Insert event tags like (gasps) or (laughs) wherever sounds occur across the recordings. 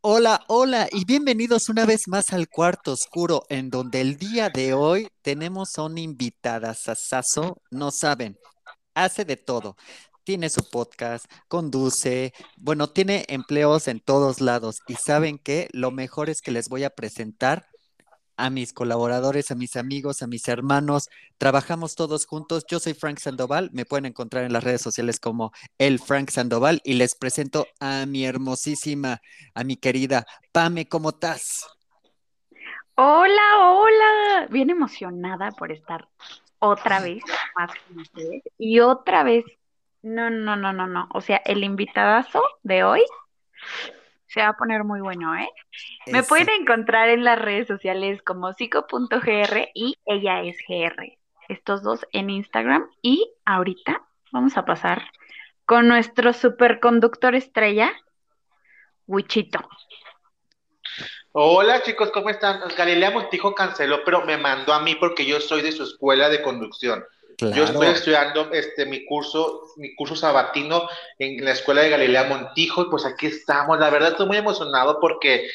Hola, hola y bienvenidos una vez más al cuarto oscuro, en donde el día de hoy tenemos a una invitada, Sasazo, no saben, hace de todo. Tiene su podcast, conduce, bueno, tiene empleos en todos lados y saben que lo mejor es que les voy a presentar a mis colaboradores, a mis amigos, a mis hermanos. Trabajamos todos juntos. Yo soy Frank Sandoval. Me pueden encontrar en las redes sociales como el Frank Sandoval y les presento a mi hermosísima, a mi querida Pame. ¿Cómo estás? Hola, hola. Bien emocionada por estar otra vez más con ustedes y otra vez. No, no, no, no, no. O sea, el invitadazo de hoy se va a poner muy bueno, ¿eh? Me pueden encontrar en las redes sociales como psico.gr y ella es gr. Estos dos en Instagram. Y ahorita vamos a pasar con nuestro superconductor estrella, Wichito. Hola chicos, ¿cómo están? Galilea Montijo canceló, pero me mandó a mí porque yo soy de su escuela de conducción. Yo estoy estudiando este, mi curso, mi curso sabatino en la escuela de Galilea Montijo, y pues aquí estamos. La verdad estoy muy emocionado porque,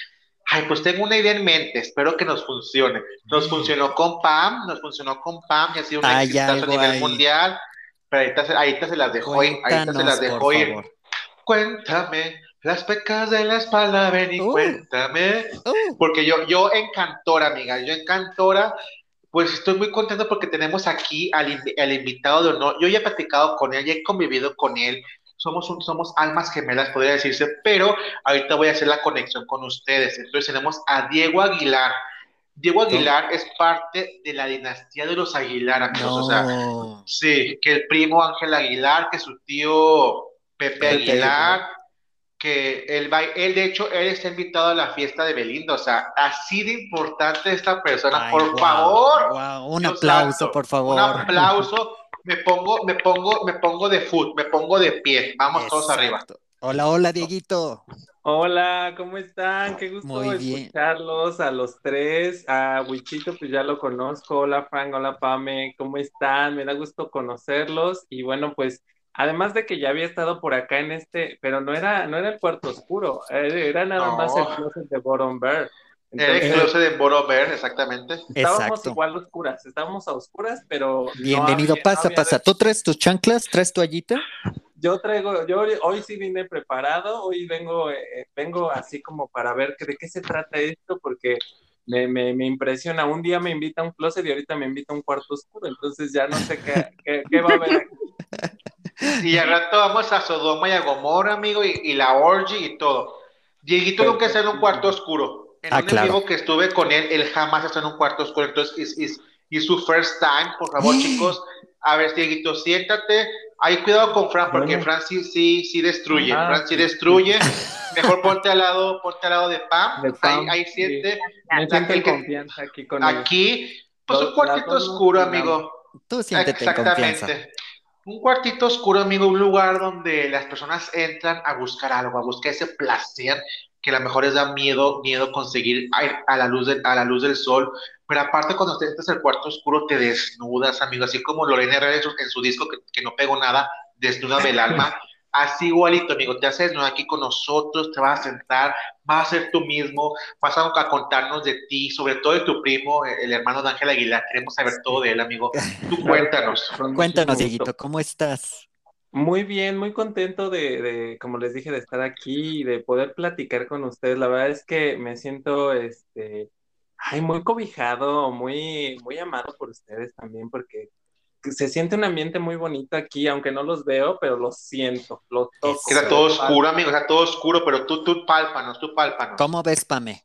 ay, pues tengo una idea en mente, espero que nos funcione. Nos funcionó con Pam, nos funcionó con Pam y ha sido un éxito a nivel mundial. Pero ahorita, ahorita se las dejo ir, ahorita se las dejo ir. Cuéntame, las pecas de la espalda, ven y uh. cuéntame. Uh. Porque yo, yo encantora, amiga, yo encantora pues estoy muy contento porque tenemos aquí al, invitado de honor. Yo ya he platicado con él, ya he convivido con él. Somos, somos almas gemelas, podría decirse, pero ahorita voy a hacer la conexión con ustedes. Entonces tenemos a Diego Aguilar. Diego Aguilar es parte de la dinastía de los Aguilar, amigos. O sea, sí, que el primo Ángel Aguilar, que su tío Pepe Aguilar, que él va, él de hecho, él está invitado a la fiesta de Belinda, o sea, así de importante esta persona, por favor. Un aplauso, por favor. Un aplauso. Me pongo, me pongo, me pongo de foot, me pongo de pie. Vamos todos arriba. Hola, hola, Dieguito. Hola, ¿cómo están? Qué gusto escucharlos a los tres. A Wichito, pues ya lo conozco. Hola, Frank, hola, Pame. ¿Cómo están? Me da gusto conocerlos. Y bueno, pues Además de que ya había estado por acá en este, pero no era, no era el cuarto oscuro, eh, era nada más el closet de Bottom Bear. era el closet de Bottom Bear, exactamente. Estábamos igual oscuras, estábamos a oscuras, pero. Bienvenido, pasa, pasa. ¿Tú traes tus chanclas? ¿Traes toallita? Yo traigo, yo hoy sí vine preparado, hoy vengo, eh, vengo así como para ver de qué se trata esto, porque me, me, me, impresiona. Un día me invita a un closet y ahorita me invita a un cuarto oscuro, entonces ya no sé qué, qué, qué va a haber aquí. (laughs) Y al rato vamos a Sodoma y a Gomorra, amigo, y, la orgy y todo. Dieguito nunca está en un cuarto oscuro. En ah, un amigo que estuve con él, él jamás está en un cuarto oscuro. Entonces, es su first time, por favor, (gasps) chicos. A ver, Dieguito, siéntate. Hay cuidado con Fran, porque Fran sí, sí, sí destruye. Ah, Fran sí, destruye. (laughs) Mejor ponte al lado, ponte al lado de Pam. ahí, ahí siente. Me confianza aquí con Aquí, pues un cuartito oscuro, amigo. Tú siéntete Exactamente. Un cuartito oscuro, amigo, un lugar donde las personas entran a buscar algo, a buscar ese placer que a lo mejor les da miedo, miedo conseguir a la luz, a la luz del sol. Pero aparte, cuando te entras al cuarto oscuro, te desnudas, amigo, así como Lorena Herrera en su, disco que, que no pegó nada, desnuda del alma. (laughs) Así igualito, amigo, te haces ¿no? aquí con nosotros, te vas a sentar, vas a ser tú mismo, vas a, contarnos de ti, sobre todo de tu primo, el hermano de Ángel Aguilar. Queremos saber todo de él, amigo. Tú cuéntanos. (laughs) cuéntanos, Dieguito, ¿cómo estás? Muy bien, muy contento de, de, como les dije, de estar aquí y de poder platicar con ustedes. La verdad es que me siento, este, ay, muy cobijado, muy, muy amado por ustedes también, porque se siente un ambiente muy bonito aquí, aunque no los veo, pero los siento, los toco. Era todo oscuro, amigo, era todo oscuro, pero tú, tú pálpanos, tú pálpanos. ¿Cómo ves, Pame?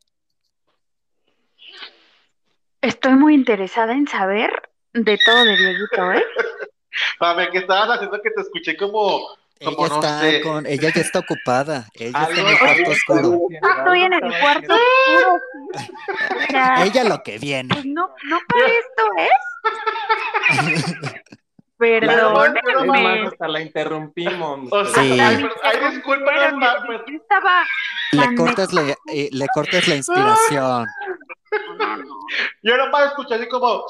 Estoy muy interesada en saber de todo de Dieguito, ¿eh? (laughs) Pame, ¿qué estabas haciendo que te escuché como... Ella, está con, ella ya está ocupada. Ella está en el cuarto oscuro. Estoy en el cuarto oscuro. (laughs) ella lo que viene. Pues no, no para esto (laughs) es. Perdóneme. hasta la interrumpimos. O sea, sí. ay, estaba le cortas la, eh, le cortas la inspiración. Yo no puedo escuchar así como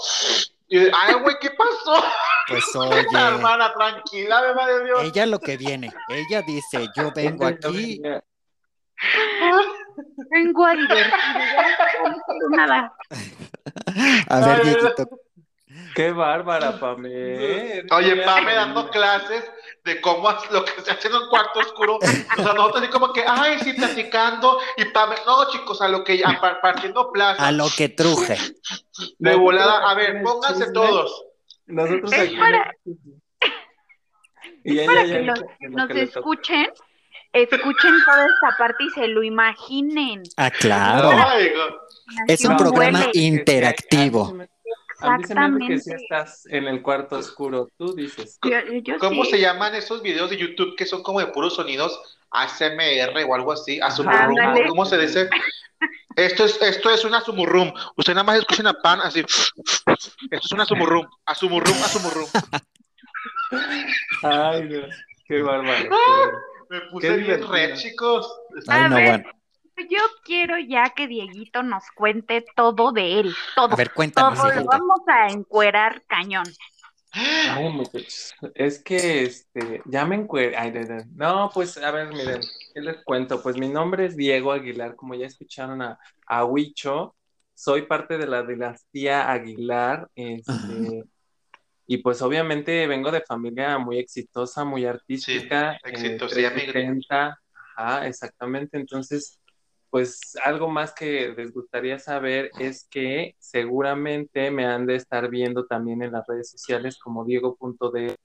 ay, güey, ¿qué pasó? (laughs) Pues (laughs) oye. hermana, tranquila, bebé de Dios. Ella lo que viene, ella dice, yo vengo aquí (laughs) Vengo a divertirme. A ver, Dieguito. Qué bárbara, Pame. Oye, Pame dando clases de cómo lo que se hace en un cuarto oscuro. O sea, nosotros así como que, ay, sí, platicando. Y Pame, no, chicos, a lo que, ya, partiendo plaza. A lo que truje. De volada, a ver, pónganse todos. Nosotros aquí. Y para que nos escuchen, escuchen toda esta parte y se lo imaginen. Ah, claro. es un programa interactivo. A mí se me que si estás en el cuarto oscuro, tú dices. ¿Cómo se llaman esos videos de YouTube que son como de puros sonidos ASMR o algo así? Asumurrum, ¿cómo se dice? Esto es, esto es una sumurrum. Usted nada más escucha una pan así. Esto es una sumurrum. Asumurrum, asumurrum. Ay, Dios. Qué bárbaro. me puse bien red, chicos. Ay, no, bueno yo quiero ya que Dieguito nos cuente todo de él, todo. A ver, cuéntanos. Todo lo vamos a encuerar cañón. es que este, ya me encueré. No, pues a ver, miren, ¿qué les cuento? Pues mi nombre es Diego Aguilar, como ya escucharon a, a Huicho, soy parte de la dinastía Aguilar, este, y pues obviamente vengo de familia muy exitosa, muy artística. Sí, exitosa, eh, ajá, exactamente, entonces pues algo más que les gustaría saber es que seguramente me han de estar viendo también en las redes sociales como Diego.de.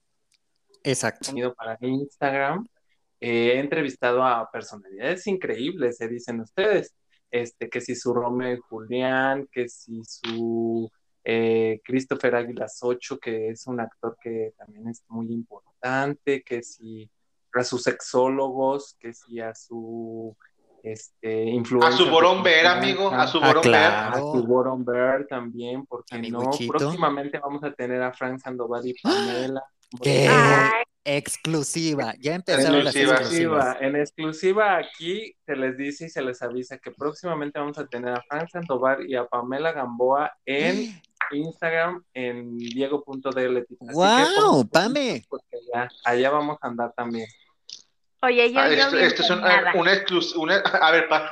Exacto. Para Instagram. he entrevistado a personalidades increíbles, se dicen ustedes. Este, que si su Romeo y Julián, que si su eh, Christopher Águilas 8, que es un actor que también es muy importante, que si a sus sexólogos, que si a su este, A su Boromber, amigo, a su Boromber. Ah, a su Boromber también, porque no, próximamente vamos a tener a Frank Sandoval y Pamela. ¿Qué? Exclusiva, ya empezaron las exclusivas. En exclusiva aquí se les dice y se les avisa que próximamente vamos a tener a Frank Sandoval y a Pamela Gamboa en Instagram en diego.dl. ¡Wow, Pame! Porque allá vamos a andar también. Oye, yo, ah, esto, esto es una, una exclusiva. A ver, Pam.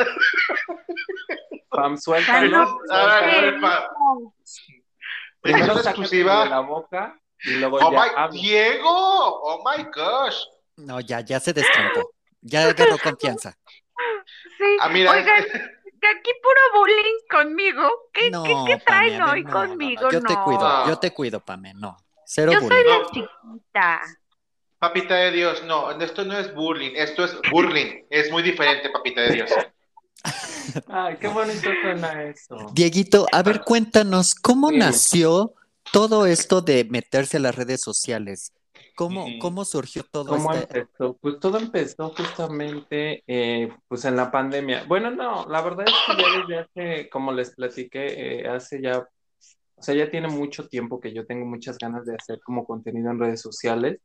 Pam, suéltalo. A ver. Primero es una exclusiva. De la boca y luego oh ya. My, Diego, oh my gosh. No, ya, ya se destrampó. Ya agarró confianza. Sí. Ah, mira, Oigan, que aquí puro bullying conmigo. ¿Qué, no, ¿qué, qué traen hoy conmigo? yo te cuido, yo te cuido, Pame, no. Cero yo bullying. soy la chiquita. Papita de Dios, no, esto no es bullying, esto es burling. Es muy diferente, papita de Dios. (laughs) Ay, qué bonito suena eso. Dieguito, a ver, cuéntanos, ¿cómo nació todo esto de meterse a las redes sociales? ¿Cómo, cómo surgió todo ¿Cómo empezó? Pues todo empezó justamente eh, pues en la pandemia. Bueno, no, la verdad es que ya desde hace, como les platiqué, eh, hace ya, o sea, ya tiene mucho tiempo que yo tengo muchas ganas de hacer como contenido en redes sociales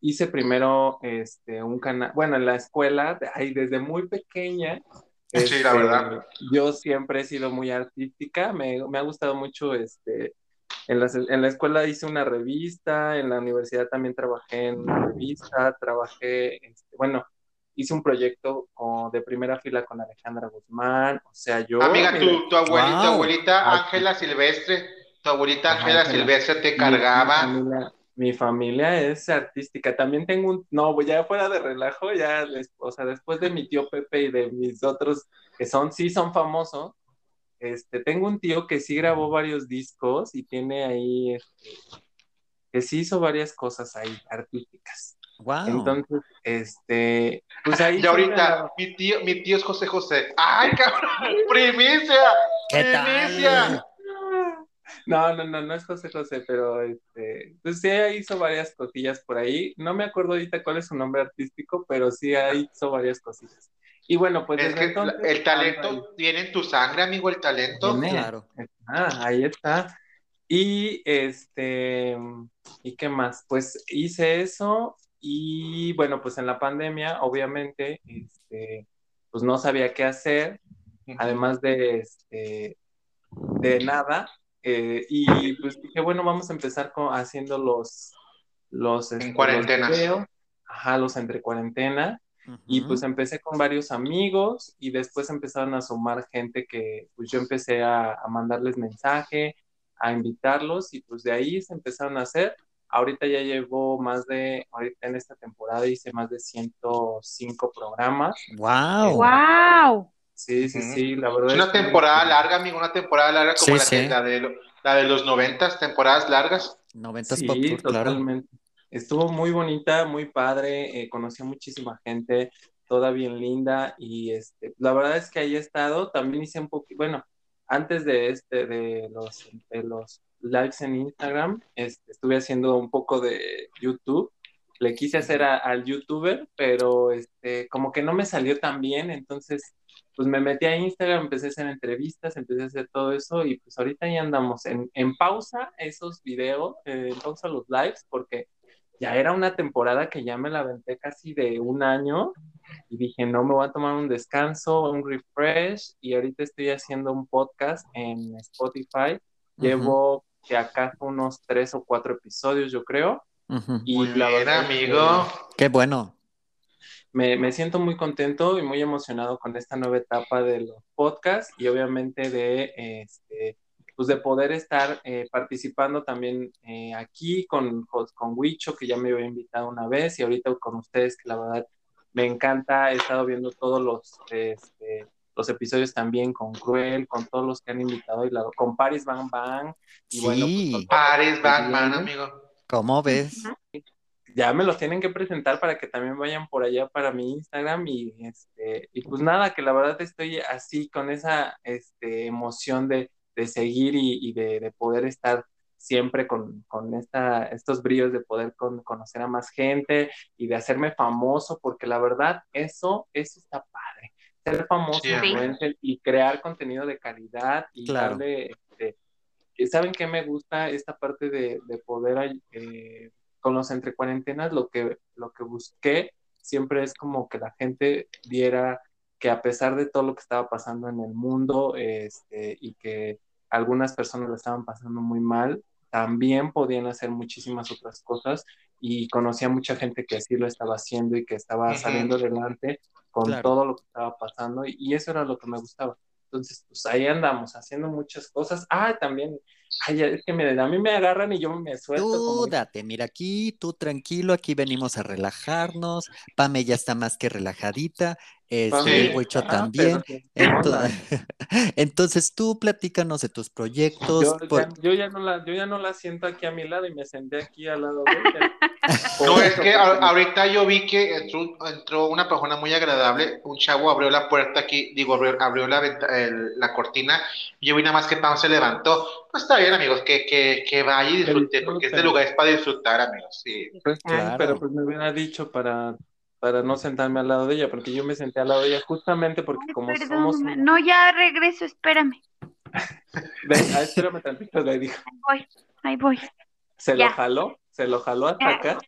hice primero este, un canal, bueno, en la escuela, ahí desde muy pequeña. sí, la verdad. Este, yo siempre he sido muy artística, me, me ha gustado mucho, este, en la, en la, escuela hice una revista, en la universidad también trabajé en una revista, trabajé, este, bueno, hice un proyecto de primera fila con Alejandra Guzmán, o sea, yo... Amiga, tu, tu abuelita, abuelita Ángela Silvestre, tu abuelita Ángela Silvestre te cargaba mi familia es artística. También tengo un, no, ya fuera de relajo, ya, o sea, después de mi tío Pepe y de mis otros que son, sí son famosos, este, tengo un tío que sí grabó varios discos y tiene ahí, este, que sí hizo varias cosas ahí artísticas. Wow. Entonces, este, pues ahí. Y ahorita, mi tío, mi tío es José José. ¡Ay, cabrón! ¡Primicia! ¿Qué ¡Primicia! No, no, no, no es José José, pero este, pues sí hizo varias cosillas por ahí. No me acuerdo ahorita cuál es su nombre artístico, pero sí hizo varias cosillas. Y bueno, pues es que el talento viene en tu sangre, amigo, el talento. Claro. Ah, ahí está. Y este, ¿y qué más? Pues hice eso y bueno, pues en la pandemia, obviamente, este, pues no sabía qué hacer, además de este, de nada, eh, y pues dije, bueno, vamos a empezar con, haciendo los... los en este, cuarentena. Ajá, los entre cuarentena. Y pues empecé con varios amigos y después empezaron a sumar gente que pues yo empecé a, a mandarles mensaje, a invitarlos y pues de ahí se empezaron a hacer. Ahorita ya llevo más de, ahorita en esta temporada hice más de 105 programas. ¡Wow! ¡Wow! Sí, sí, sí, la verdad. Es una temporada larga, amigo, una temporada larga como la, de, la de los noventas, temporadas largas. Noventas sí, totalmente. Estuvo muy bonita, muy padre, eh, conocí a muchísima gente, toda bien linda y este, la verdad es que ahí he estado, también hice un poquito, bueno, antes de este, de los, de los lives en Instagram, este, estuve haciendo un poco de YouTube, le quise hacer al youtuber, pero este, como que no me salió tan bien, entonces pues me metí a Instagram, empecé a hacer entrevistas, empecé a hacer todo eso y pues ahorita ya andamos en, en pausa esos videos, eh, en pausa los lives, porque ya era una temporada que ya me la aventé casi de un año y dije, no, me voy a tomar un descanso, un refresh y ahorita estoy haciendo un podcast en Spotify. Llevo que acá unos tres o cuatro episodios, yo creo. y Muy bien, amigo. Qué bueno. Me, me, siento muy contento y muy emocionado con esta nueva etapa de los podcasts y obviamente de este, pues de poder estar eh, participando también eh, aquí con, con Huicho, que ya me había invitado una vez, y ahorita con ustedes, que la verdad me encanta, he estado viendo todos los, este, los episodios también con Cruel, con todos los que han invitado, y la, con Paris Van Van. Y sí. Pues, Paris Van Van, amigo. ¿Cómo ves? Ya me los tienen que presentar para que también vayan por allá para mi Instagram y este y pues nada que la verdad estoy así con esa este, emoción de de seguir y, de, poder estar siempre con, esta, estos brillos de poder conocer a más gente y de hacerme famoso, porque la verdad, eso, eso está padre. Ser famoso y crear contenido de calidad y darle, este, ¿saben qué me gusta? Esta parte de, poder, eh, con los entre cuarentenas, lo que, lo que busqué siempre es como que la gente viera que a pesar de todo lo que estaba pasando en el mundo este, y que algunas personas lo estaban pasando muy mal, también podían hacer muchísimas otras cosas y conocía mucha gente que así lo estaba haciendo y que estaba saliendo adelante con todo lo que estaba pasando y, eso era lo que me gustaba. Entonces, pues ahí andamos haciendo muchas cosas. Ah, también, ay, es que me, a mí me agarran y yo me suelto. Tú date, mira aquí, tú tranquilo, aquí venimos a relajarnos. Pame ya está más que relajadita. Este, el Huicho ah, también. (laughs) Entonces, tú platícanos de tus proyectos. Yo, ya, no la, yo ya no la siento aquí a mi lado y me senté aquí al lado de ella. (laughs) no, es que ahorita yo vi que entró, una persona muy agradable, un chavo abrió la puerta aquí, digo, abrió, la, la cortina, y yo vi nada más que Pam se levantó. Pues está bien, amigos, que, que, que vaya y disfrute, porque este lugar es para disfrutar, amigos. Sí. Pues, pero pues me hubiera dicho para para no sentarme al lado de ella, porque yo me senté al lado de ella justamente porque como somos... No, ya regreso, espérame. (laughs) Ven, ah, espérame tantito, le dijo. Ahí voy, ahí voy. ¿Se lo jaló? ¿Se lo jaló hasta acá?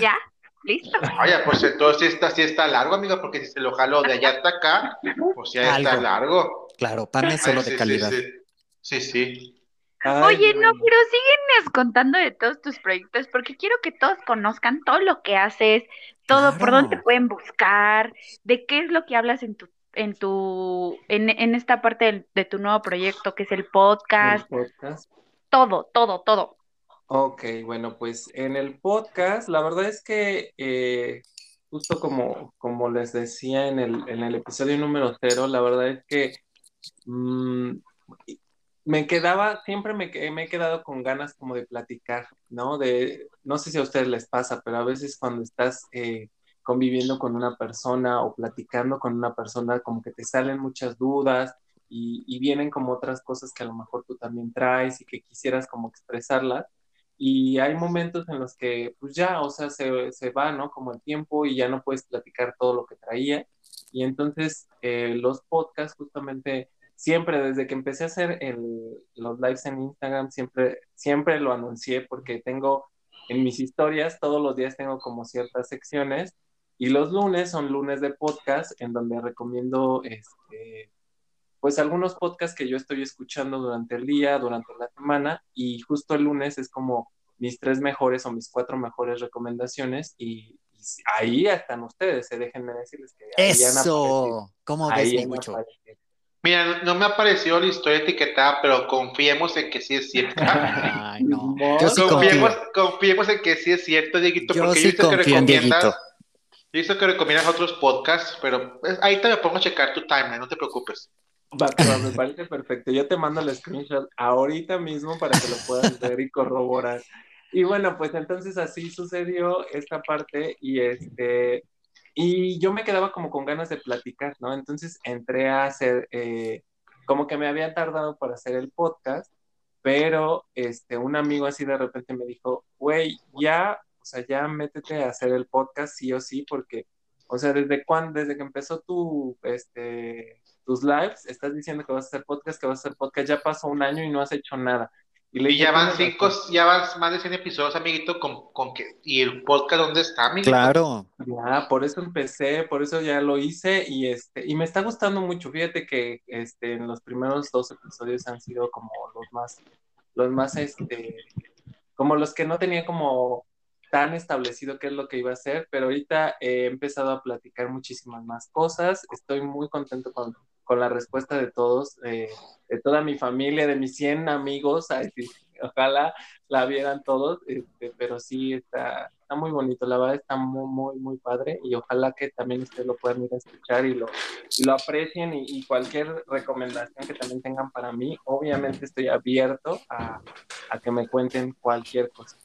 Ya, listo. Oye, pues entonces esta sí está largo, amigo, porque si se lo jaló de allá hasta acá, pues ya está largo. Claro, pan es solo de calidad. sí. sí. Oye, no, pero síguenos contando de todos tus proyectos, porque quiero que todos conozcan todo lo que haces, todo, por dónde te pueden buscar, de qué es lo que hablas en tu, en tu, en, en esta parte de, tu nuevo proyecto, que es el podcast. podcast. Todo, todo, todo. Ok, bueno, pues en el podcast, la verdad es que eh, justo como, como les decía en el, en el episodio número cero, la verdad es que mm, me quedaba, siempre me, me, he quedado con ganas como de platicar, ¿no? De, no sé si a ustedes les pasa, pero a veces cuando estás eh, conviviendo con una persona o platicando con una persona, como que te salen muchas dudas y, vienen como otras cosas que a lo mejor tú también traes y que quisieras como expresarlas. Y hay momentos en los que, pues ya, o sea, se, se va, ¿no? Como el tiempo y ya no puedes platicar todo lo que traía. Y entonces eh, los podcasts justamente siempre desde que empecé a hacer los lives en Instagram, siempre, siempre lo anuncié porque tengo en mis historias, todos los días tengo como ciertas secciones y los lunes son lunes de podcast en donde recomiendo este, pues algunos podcasts que yo estoy escuchando durante el día, durante la semana y justo el lunes es como mis tres mejores o mis cuatro mejores recomendaciones y, ahí están ustedes, se dejen de decirles que Eso, ¿cómo ves, mucho? Mira, no me apareció la historia etiquetada, pero confiemos en que sí es cierto. (laughs) Ay, no. confiemos, confiemos, en que sí es cierto, Dieguito, yo porque sí yo que recomiendas. Yo visto que recomiendas otros podcasts, pero pues, ahí te me pongo a checar tu timeline, no te preocupes. me parece perfecto. Yo te mando el screenshot ahorita mismo para que lo puedas ver y corroborar. Y bueno, pues entonces así sucedió esta parte y este y yo me quedaba como con ganas de platicar, ¿no? Entonces entré a hacer, eh, como que me había tardado para hacer el podcast, pero este, un amigo así de repente me dijo, güey, ya, o sea, ya métete a hacer el podcast sí o sí, porque, o sea, desde cuando, desde que empezó tu, este, tus lives, estás diciendo que vas a hacer podcast, que vas a hacer podcast, ya pasó un año y no has hecho nada. Y, ya van cinco, ya van más de 100 episodios, amiguito, con, con que, y el podcast dónde está, amiguito. Claro. Ya, por eso empecé, por eso ya lo hice, y este, y me está gustando mucho. Fíjate que este, en los primeros dos episodios han sido como los más, los más, este, como los que no tenía como tan establecido qué es lo que iba a hacer, pero ahorita he empezado a platicar muchísimas más cosas. Estoy muy contento con, con la respuesta de todos, eh, de toda mi familia, de mis 100 amigos, ojalá la vieran todos, este, pero sí está, está muy bonito, la verdad está muy, muy, muy padre y ojalá que también ustedes lo puedan ir a escuchar y lo, aprecien y, cualquier recomendación que también tengan para mí, obviamente estoy abierto a que me cuenten cualquier cosa.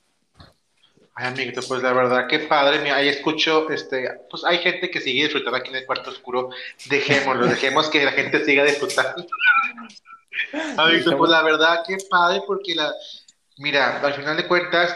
Ay, amiguito, pues la verdad, qué padre. ahí escucho, este, pues hay gente que sigue disfrutando aquí en el cuarto oscuro. Dejémoslo, (laughs) dejemos que la gente siga disfrutando. (laughs) amiguito, pues la verdad, qué padre, porque la, mira, al final de cuentas,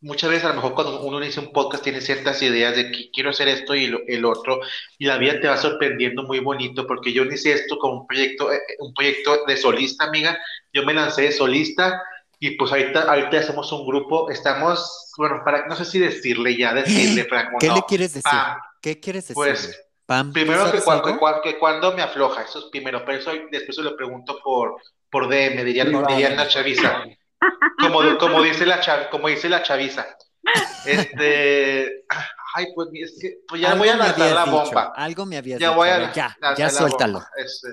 muchas veces a lo mejor cuando uno inicia un podcast tiene ciertas ideas de que quiero hacer esto y el otro, y la vida te va sorprendiendo muy bonito, porque yo inicié esto como un proyecto, eh, un proyecto de solista, amiga. Yo me lancé de solista y pues ahorita, ahorita hacemos un grupo, estamos, bueno, para, no sé si decirle ya, decirle, (gasps) ¿Qué le quieres decir? ¿Qué quieres decir? Pues, primero que, que, cuando me afloja, eso es primero, pero eso después se lo pregunto por, por DM, diría, diría la chaviza. Como, como, dice la como dice la chaviza. Este, (laughs) ay, pues, es que, pues ya voy a lanzar la bomba. Algo me había ya Voy a, ya, ya suéltalo. Este,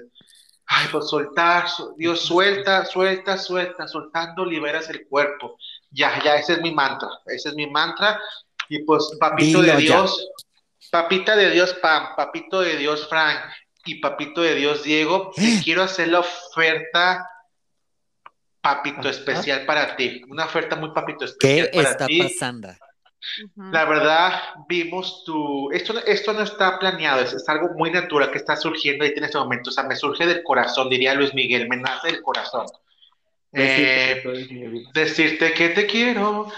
Ay, pues soltar, Dios suelta, suelta, suelta, soltando liberas el cuerpo. Ya, ya, ese es mi mantra, ese es mi mantra. Y pues, papito de Dios, papita de Dios Pam, papito de Dios Frank y papito de Dios Diego, te quiero hacer la oferta, papito especial para ti. Una oferta muy papito especial ¿Qué está pasando? La verdad, vimos tu... Esto, esto no está planeado, es, algo muy natural que está surgiendo ahí en este momento. O sea, me surge del corazón, diría Luis Miguel, me nace del corazón. Eh, decirte que te quiero.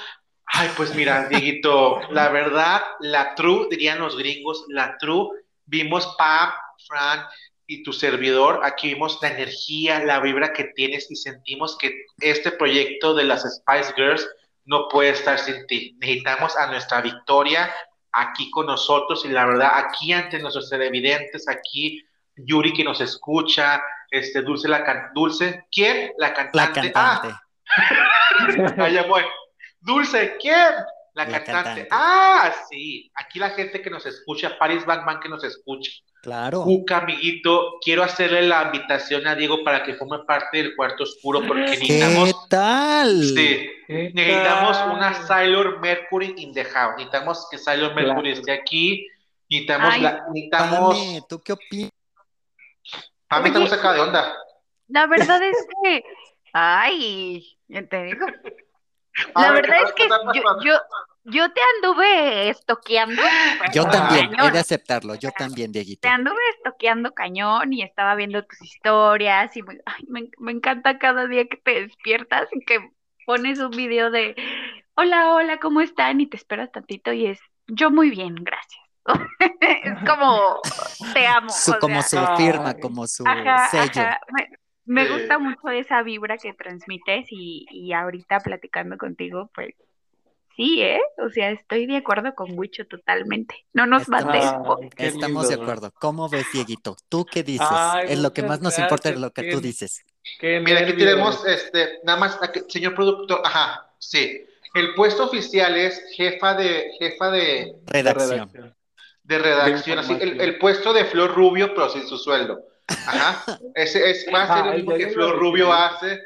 Ay, pues mira, (laughs) Dieguito, la verdad, la true, dirían los gringos, la true, vimos Pam, Fran y tu servidor, aquí vimos la energía, la vibra que tienes y sentimos que este proyecto de las Spice Girls no puede estar sin ti. Necesitamos a nuestra victoria aquí con nosotros y la verdad, aquí ante nuestros televidentes, aquí Yuri que nos escucha, este Dulce la can Dulce, ¿quién? La cantante. La cantante. Ah, (laughs) voy. Dulce, ¿quién? La, cantante. Ah, sí. Aquí la gente que nos escucha, Paris Batman que nos escucha. Claro. Cuca, amiguito, quiero hacerle la invitación a Diego para que forme parte del cuarto oscuro porque necesitamos. ¿Qué tal? Sí, necesitamos una Sailor Mercury in the house. Necesitamos que Sailor Mercury esté aquí. Necesitamos. la, necesitamos... ¿tú qué opinas? Pame, estamos acá de onda. La verdad es que. Ay, te digo. La verdad es que yo, yo, yo te anduve estoqueando. Yo también, he de aceptarlo, yo también, Dieguito. Te anduve estoqueando cañón y estaba viendo tus historias y me, me, encanta cada día que te despiertas y que pones un video de hola, hola, ¿cómo están? Y te esperas tantito y es yo muy bien, gracias. (laughs) es como te amo. como su firma, como su sello. Me, gusta mucho esa vibra que transmites y, y ahorita platicando contigo, pues sí, ¿eh? O sea, estoy de acuerdo con Wicho totalmente. No nos mates. Estamos de acuerdo. ¿Cómo ves, Dieguito? ¿Tú qué dices? es lo que más nos importa es lo que tú dices. Mira, aquí tenemos, este, nada más, señor productor, ajá, sí. el puesto oficial es jefa de jefa de redacción. De redacción, así el, puesto de Flor Rubio, pero sin su sueldo. Ajá. Ese es, va a ser lo mismo que Flor Rubio hace.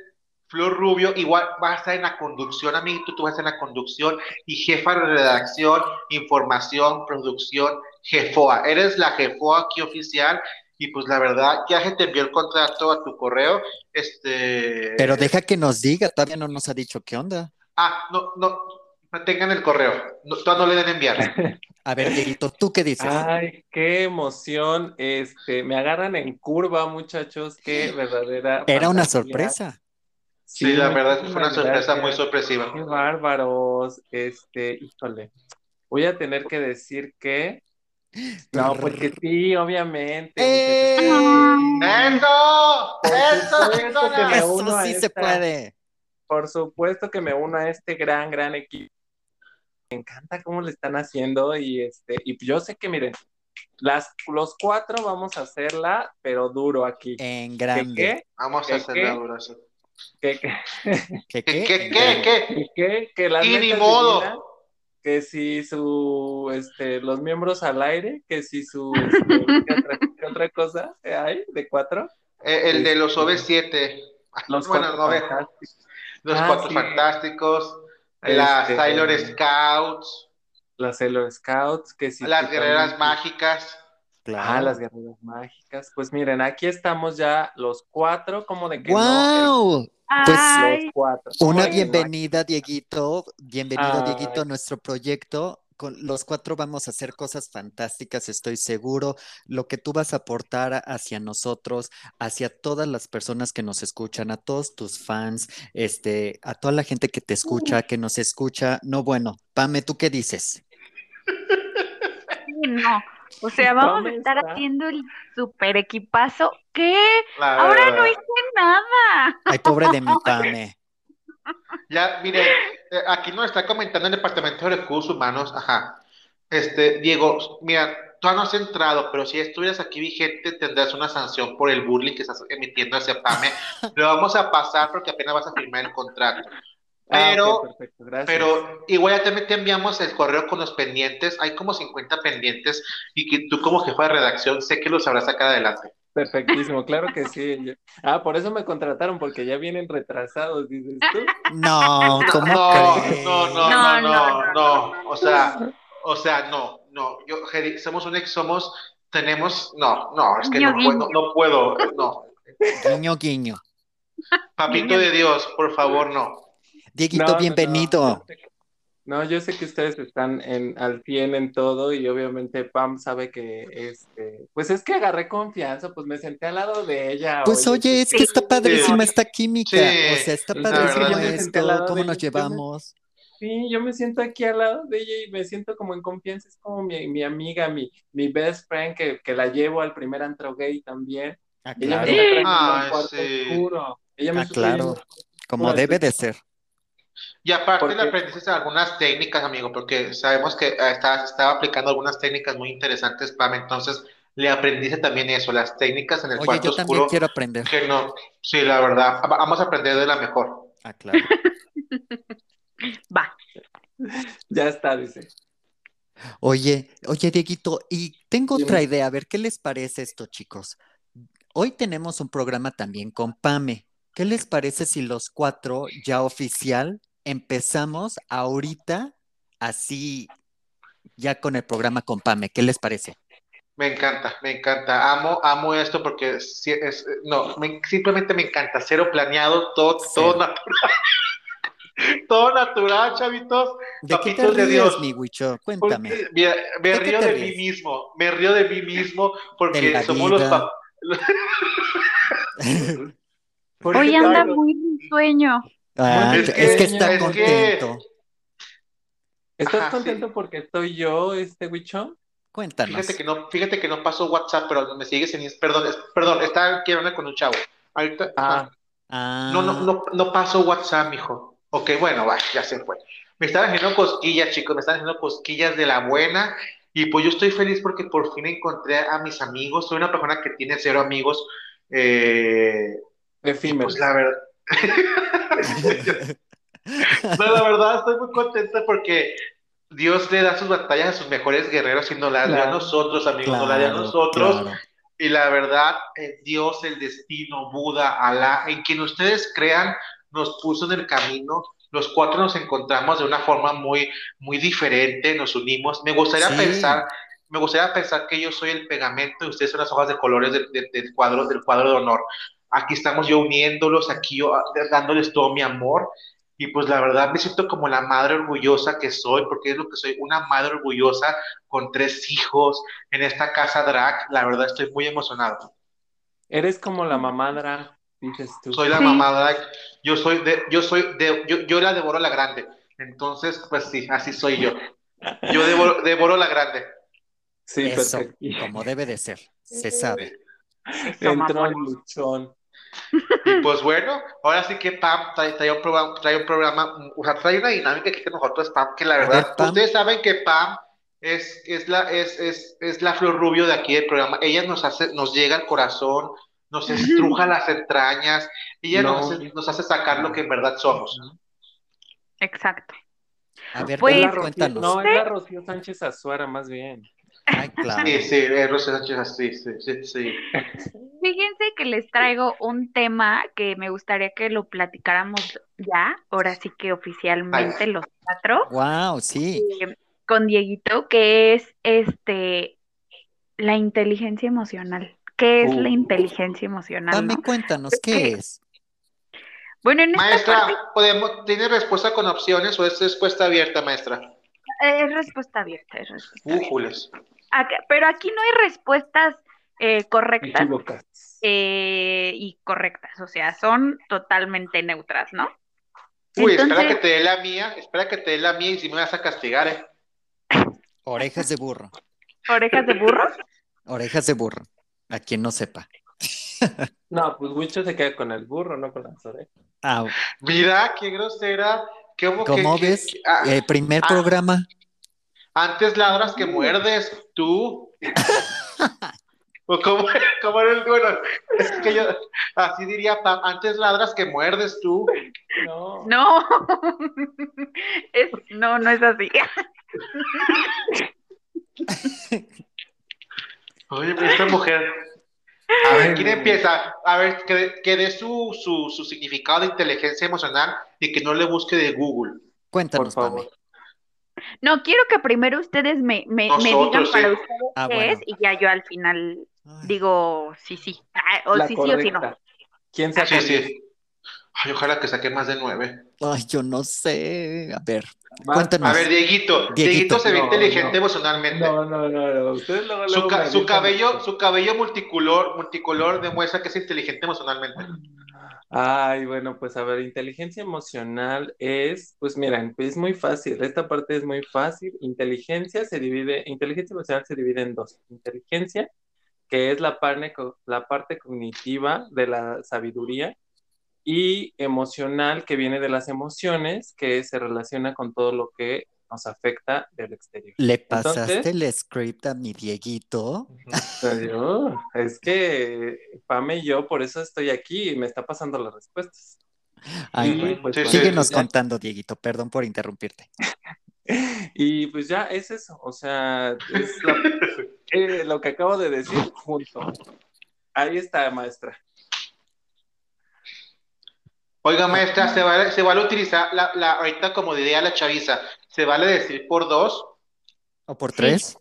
Flor Rubio, igual va a estar en la conducción, amiguito, tú vas a estar en la conducción y jefa de redacción, información, producción, jefoa. Eres la jefoa aquí oficial y pues la verdad, ya se te envió el contrato a tu correo. Este. Pero deja que nos diga, todavía no nos ha dicho qué onda. Ah, no, no, tengan el correo, no, todavía no le den enviar. (laughs) A ver, Dieguito, ¿tú qué dices? Ay, qué emoción. Este, me agarran en curva, muchachos, qué verdadera. Era una sorpresa. Sí, la verdad fue una sorpresa muy sorpresiva. Qué bárbaros. Este, híjole. Voy a tener que decir que. No, porque sí, obviamente. ¡Eh! ¡Eso! ¡Eso! ¡Eso sí se puede! Por supuesto que me uno a este gran, gran equipo. Me encanta cómo le están haciendo y este, y yo sé que miren, las, los cuatro vamos a hacerla, pero duro aquí. En grande. ¿Qué? Vamos a hacerla duro. ¿Qué qué? ¿Qué qué? ¿Qué qué? ¿Qué Que las y ni modo. que si su, este, los miembros al aire, que si su, este, (laughs) ¿qué, otra, cosa hay de cuatro? Eh, el de los OV7. Los bueno, no Los ah, cuatro fantásticos, las este, Sailor Scouts. Las Sailor Scouts, que si Las guerreras mágicas. Ah, las guerreras mágicas. Pues miren, aquí estamos ya los cuatro, como de que ¡Wow! Pues los cuatro. Una bienvenida, Dieguito. Bienvenido, Dieguito, a nuestro proyecto. Con los cuatro vamos a hacer cosas fantásticas, estoy seguro. Lo que tú vas a aportar hacia nosotros, hacia todas las personas que nos escuchan, a todos tus fans, este, a toda la gente que te escucha, que nos escucha. No, bueno, Pame, ¿tú qué dices? no, o sea, vamos a estar haciendo el super equipazo. ¿Qué? Ahora no hice nada. Ay, pobre de mi (laughs) Pame. Ya, mire, eh, aquí nos está comentando el Departamento de Recursos Humanos, ajá. Este, Diego, mira, tú no has entrado, pero si estuvieras aquí vigente, tendrás una sanción por el bullying que estás emitiendo hacia PAME. (laughs) Lo vamos a pasar porque apenas vas a firmar el contrato. Ah, pero, pero igual ya te, te, enviamos el correo con los pendientes. Hay como 50 pendientes y que tú como jefa de redacción sé que los sabrás sacar adelante. Perfectísimo, claro que sí. Ah, por eso me contrataron, porque ya vienen retrasados, dices tú. No, ¿cómo no, no, no, no, no, no, O sea, o sea, no, no. Yo, somos un ex, somos, tenemos, no, no, es que no, puedo, no puedo, no. Guiño, guiño. Papito de Dios, por favor, no. Dieguito, bienvenido. No, yo sé que ustedes están en, al 100 en todo y obviamente Pam sabe que, este, pues es que agarré confianza, pues me senté al lado de ella. Pues oye, es que está padrísima esta química, o sea, está padrísima esto, cómo nos llevamos. Sí, yo me siento aquí al lado de ella y me siento como en confianza, es como mi, mi amiga, mi, mi best friend que, que la llevo al primer antro gay también. Ah, claro. Ella me ah, sí. Ella me ah, claro, como debe de ser. Y aparte le aprendiste algunas técnicas, amigo, porque sabemos que ah, estaba, aplicando algunas técnicas muy interesantes, Pam, entonces le aprendiste también eso, las técnicas en el Oye, yo también quiero aprender. Que no, sí, la verdad, vamos a aprender de la mejor. Ah, claro. (laughs) Va. Ya está, dice. Oye, oye, Dieguito, y tengo otra idea, a ver, ¿qué les parece esto, chicos? Hoy tenemos un programa también con Pame. ¿Qué les parece si los cuatro ya oficial empezamos ahorita así ya con el programa con Pame? ¿Qué les parece? Me encanta, me encanta. Amo, amo esto porque es, no, simplemente me encanta. Cero planeado, todo, todo natural. (laughs) todo natural, chavitos. ¿De qué te de Dios, mi Huicho? Cuéntame. Me, río de mí mismo, me río de mí mismo porque somos los papás. (laughs) Hoy anda muy sueño. Ah, es, que, está contento. ¿Estás contento porque estoy yo, este Wichón? Cuéntanos. Fíjate que no, fíjate que no pasó WhatsApp, pero me sigues en perdón, perdón, está quiero hablar con un chavo. Ahorita ah. ah. No, no, no, no pasó WhatsApp, mijo. Ok, bueno, va, ya se fue. Me están haciendo cosquillas, chicos, me están haciendo cosquillas de la buena. Y pues yo estoy feliz porque por fin encontré a mis amigos. Soy una persona que tiene cero amigos. Eh. Pues la verdad. (laughs) No, la verdad estoy muy contenta porque Dios le da sus batallas a sus mejores guerreros y no las da a nosotros, amigos, no las da a nosotros. Y la verdad, eh, Dios, el destino, Buda, Alá, en quien ustedes crean, nos puso en el camino. Los cuatro nos encontramos de una forma muy, muy diferente, nos unimos. Me gustaría pensar, me gustaría pensar que yo soy el pegamento y ustedes son las hojas de colores del, cuadro, del cuadro de honor. Aquí estamos yo uniéndolos, aquí yo ah, dándoles todo mi amor y pues la verdad me siento como la madre orgullosa que soy, porque es lo que soy, una madre orgullosa con tres hijos en esta casa drag. La verdad estoy muy emocionado. Eres como la mamá drag, dices tú. Soy la mamá drag. Yo soy de, yo soy de, yo, yo la devoro la grande. Entonces, pues sí, así soy yo. Yo devoro, (laughs) devoro la grande. Sí, Eso, como debe de ser, se sabe. Entró el luchón. Y (laughs) pues bueno, ahora sí que Pam trae, un, programa, trae un programa, o sea, trae una dinámica que nosotros, Pam, que la verdad, ustedes saben que Pam es, es, la, es, es, es la flor rubio de aquí del programa. Ella nos hace, nos llega al corazón, nos estruja las entrañas, ella nos, hace, nos hace sacar lo que en verdad somos. Exacto. A ver, pues, cuéntanos. No, es la Rocío Sánchez Azuara, más bien. Ay, claro. Sí, sí, Rocío Sánchez sí, sí, sí. Fíjense que les traigo un tema que me gustaría que lo platicáramos ya, ahora sí que oficialmente los cuatro. Wow, sí. Eh, con Dieguito, que es este la inteligencia emocional. ¿Qué es la uh. inteligencia emocional? Dame, cuéntanos, ¿qué es? Bueno, en maestra, podemos, ¿tiene respuesta con opciones o es respuesta abierta, maestra? Es respuesta abierta, es respuesta abierta. Pero aquí no hay respuestas eh, correctas eh, y correctas, o sea, son totalmente neutras, ¿no? Uy, espera que te dé la mía, espera que te dé la mía y si me vas a castigar, ¿eh? Orejas de burro. ¿Orejas de burro? Orejas de burro, a quien no sepa. No, pues mucho se queda con el burro, no con las orejas. Ah, Mira, qué grosera. ¿Cómo ves? Ah, el primer ah, programa. Antes ladras que muerdes, tú. (laughs) ¿O cómo, cómo era el bueno? Es que yo, así diría, antes ladras que muerdes tú. No. No, (laughs) es, no, no es así. (laughs) Oye, pero esta mujer. A ver, ¿quién empieza? A ver, que, dé su, su, su, significado de inteligencia emocional y que no le busque de Google. Cuéntanos, Por favor. No, quiero que primero ustedes me, me, me digan para ustedes ah, qué es y ya yo al final digo sí, sí. Ah, o sí, sí o sí no. ¿Quién saca? Sí, sí. Ay, ojalá que saque más de nueve. Ay, yo no sé. A ver, cuéntanos. A ver, Dieguito. Dieguito, se ve inteligente emocionalmente. No, no, no, no. Ustedes luego, su, su cabello, su cabello multicolor, multicolor demuestra que es inteligente emocionalmente. Ay, bueno, pues a ver, inteligencia emocional es, pues miren, es muy fácil, esta parte es muy fácil. Inteligencia se divide, inteligencia emocional se divide en dos. Inteligencia, que es la parte, la parte cognitiva de la sabiduría, y emocional, que viene de las emociones, que se relaciona con todo lo que nos afecta del exterior. ¿Le pasaste el script a mi Dieguito? es que Pame y yo por eso estoy aquí y me está pasando las respuestas. Ay, pues, síguenos contando, Dieguito, perdón por interrumpirte. (laughs) y pues ya es eso, o sea, es eh, lo que acabo de decir junto. Ahí está, maestra. Oiga, maestra, ¿se vale, se vale utilizar la, la, ahorita como diría la chaviza, ¿se vale decir por dos? ¿O por tres?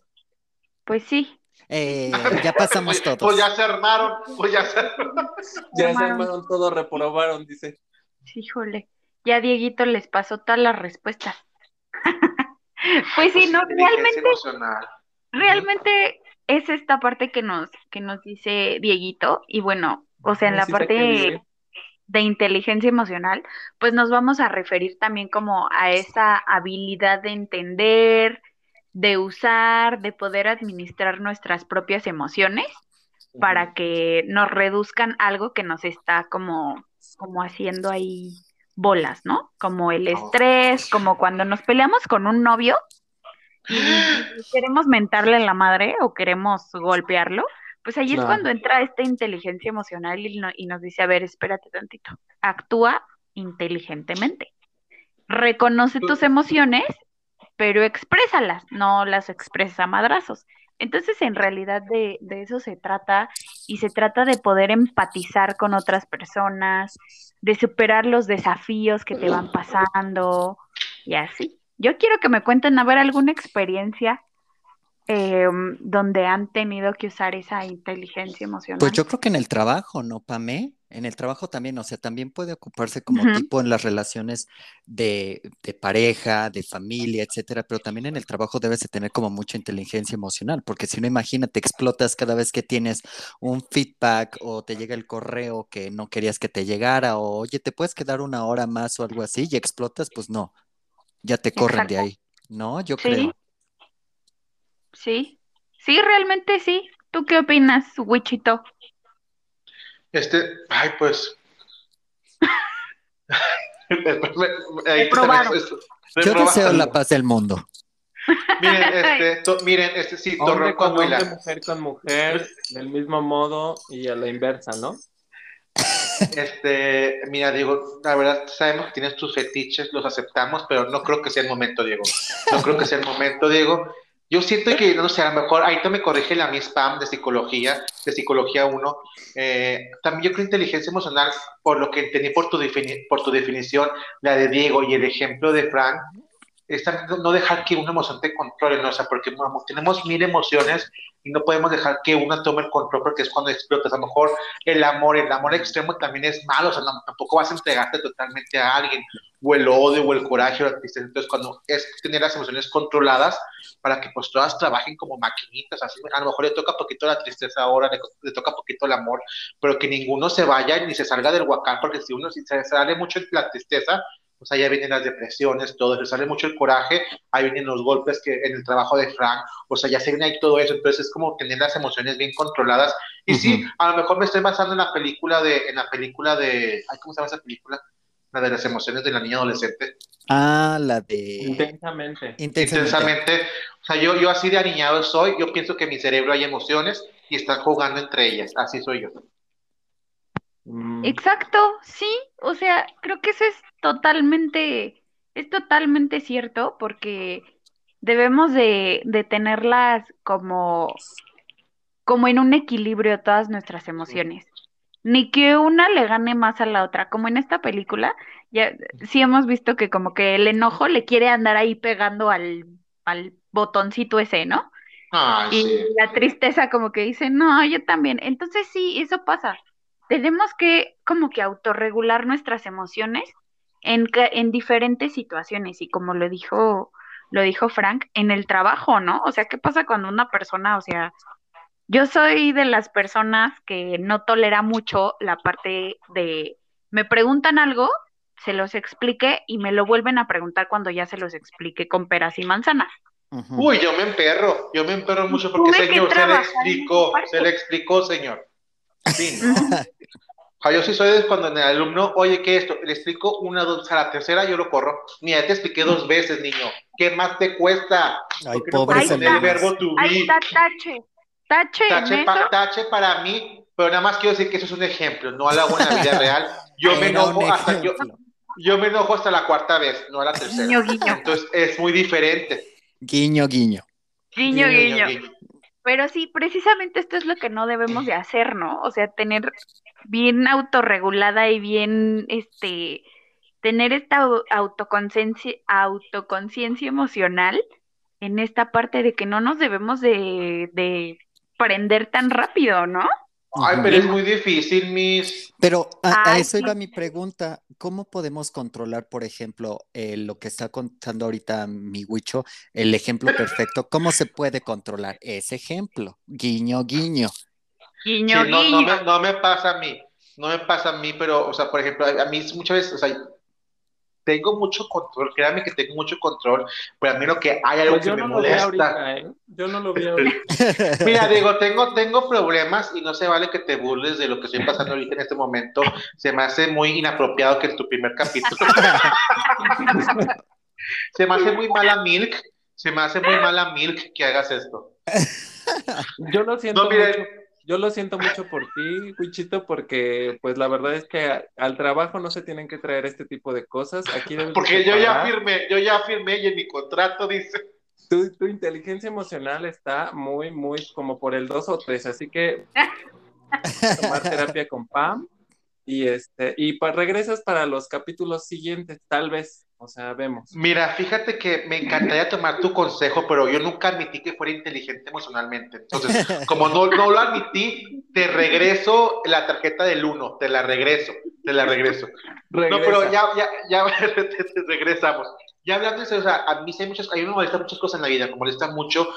Pues sí. Eh, (laughs) ya pasamos pues, todos. Pues ya se armaron, pues ya se armaron. (laughs) Ya se armaron todo, reprobaron, dice. Híjole, ya Dieguito les pasó todas las respuestas. (laughs) pues sí, no, realmente. Realmente es esta parte que nos, que nos dice Dieguito, y bueno, o sea, en la parte de inteligencia emocional, pues nos vamos a referir también como a esa habilidad de entender, de usar, de poder administrar nuestras propias emociones para que nos reduzcan algo que nos está como, como haciendo ahí bolas, ¿no? Como el estrés, como cuando nos peleamos con un novio y (gasps) queremos mentarle a la madre o queremos golpearlo, pues ahí es cuando entra esta inteligencia emocional y, nos dice, a ver, espérate tantito, actúa inteligentemente. reconoce tus emociones, pero exprésalas, no las expresa a madrazos. Entonces, en realidad de, de, eso se trata y se trata de poder empatizar con otras personas, de superar los desafíos que te van pasando y así. Yo quiero que me cuenten a ver alguna experiencia em, donde han tenido que usar esa inteligencia emocional. Pues yo creo que en el trabajo, ¿no, Pamé? En el trabajo también, o sea, también puede ocuparse como tipo en las relaciones de, pareja, de familia, etcétera, pero también en el trabajo debes de tener como mucha inteligencia emocional, porque si no, imagínate, explotas cada vez que tienes un feedback o te llega el correo que no querías que te llegara, o oye, te puedes quedar una hora más o algo así y explotas, pues no, ya te corren de ahí, ¿no? Yo creo. Sí, sí, realmente sí. ¿Tú qué opinas, Wichito? Este, ay, pues. (laughs) Yo deseo la paz del mundo. Miren, (laughs) este, miren, este sí, hombre con hombre, mujer con mujer, del mismo modo y a la inversa, ¿no? Este, mira, Diego, la verdad sabemos que tienes tus fetiches, los aceptamos, pero no creo que sea el momento, Diego. No creo que sea el momento, Diego. Yo siento que, no sé, a lo mejor, ahí me corrige la mi spam de psicología, de psicología 1. Eh, también yo creo inteligencia emocional, por lo que entendí por tu, por tu definición, la de Diego y el ejemplo de Frank, es también no dejar que una emoción te controle, ¿no? O sea, porque tenemos mil emociones y no podemos dejar que una tome el control porque es cuando explotas. A lo mejor el amor, el amor extremo también es malo, o sea, tampoco vas a entregarte totalmente a alguien, o el odio, o el coraje, o la tristeza. Entonces, cuando es tener las emociones controladas para que pues todas trabajen como maquinitas, así, a lo mejor le toca poquito la tristeza ahora, le, le toca poquito el amor, pero que ninguno se vaya ni se salga del huacán, porque si uno si se sale mucho la tristeza, pues allá vienen las depresiones, todo, se sale mucho el coraje, ahí vienen los golpes que en el trabajo de Frank, o sea, ya se viene ahí todo eso, entonces es como tener las emociones bien controladas. Y sí, a lo mejor me estoy basando en la película de, en la película de, ¿cómo se llama esa película? La de las emociones de la niña adolescente. Ah, la de... Intensamente. Intensamente. O sea, yo, yo así de aniñado soy, yo pienso que en mi cerebro hay emociones y están jugando entre ellas, así soy yo. Mm. Exacto, sí, o sea, creo que eso es totalmente, es totalmente cierto porque debemos de, de tenerlas como, como en un equilibrio todas nuestras emociones. Ni que una le gane más a la otra, como en esta película, ya sí hemos visto que como que el enojo le quiere andar ahí pegando al, al botoncito ese, ¿no? y la tristeza como que dice, no, yo también. Entonces sí, eso pasa tenemos que como que autorregular nuestras emociones en, en diferentes situaciones y como lo dijo lo dijo Frank en el trabajo, ¿no? O sea, ¿qué pasa cuando una persona, o sea, yo soy de las personas que no tolera mucho la parte de me preguntan algo, se los explique y me lo vuelven a preguntar cuando ya se los explique con peras y manzanas. Uy, yo me emperro, yo me emperro mucho porque señor se le explicó, se le explicó, señor. Sí, yo sí soy de cuando en el alumno, oye, ¿qué es esto? Le explico una, dos, a la tercera yo lo corro. Mira, te expliqué dos veces, niño. ¿Qué más te cuesta? Ay, pobre no el verbo to be? Ahí está tache. Tache, tache, tache, para mí, pero nada más quiero decir que eso es un ejemplo, no lo hago en la vida real. Yo me enojo hasta yo, yo me enojo hasta la cuarta vez, no a la tercera. Guiño, guiño. Entonces es muy diferente. Guiño, guiño. Guiño, guiño. guiño. Pero sí, precisamente esto es lo que no debemos de hacer, ¿no? O sea, tener bien autorregulada y bien, este, tener esta autoconciencia, autoconciencia emocional en esta parte de que no nos debemos de, de prender tan rápido, ¿no? Ay, pero es muy difícil, mis. Pero a, eso iba mi pregunta. ¿Cómo podemos controlar, por ejemplo, eh, lo que está contando ahorita mi Huicho, el ejemplo perfecto? ¿Cómo se puede controlar ese ejemplo? Guiño, guiño. Guiño, no, guiño. No me, no me pasa a mí. No me pasa a mí, pero, o sea, por ejemplo, a mí muchas veces, o sea, tengo mucho control, créanme que tengo mucho control, pero a mí lo que hay algo pues que me molesta. ¿eh? Yo no lo veo ahorita. (laughs) Mira, digo, tengo, tengo problemas y no se vale que te burles de lo que estoy pasando ahorita en este momento. Se me hace muy inapropiado que en tu primer capítulo. (laughs) se me hace muy mala Milk, se me hace muy mala Milk que hagas esto. Yo lo siento mucho yo lo siento mucho por ti, Wichito, porque pues la verdad es que al trabajo no se tienen que traer este tipo de cosas. Aquí porque yo ya firmé, yo ya firmé y en mi contrato dice. Tu, tu, inteligencia emocional está muy, muy como por el 2 o 3, así que tomar terapia con Pam (laughs) y este y pues regresas para los capítulos siguientes, tal vez. O sea, vemos. Mira, fíjate que me encantaría tomar tu consejo, pero yo nunca admití que fuera inteligente emocionalmente. Entonces, (laughs) como no, no lo admití, te regreso la tarjeta del uno, te la regreso, te la regreso. No, pero ya, ya, ya (laughs) regresamos. Ya hablando de eso, o sea, a mí hay muchas, a mí me molestan muchas cosas en la vida, me molestan mucho,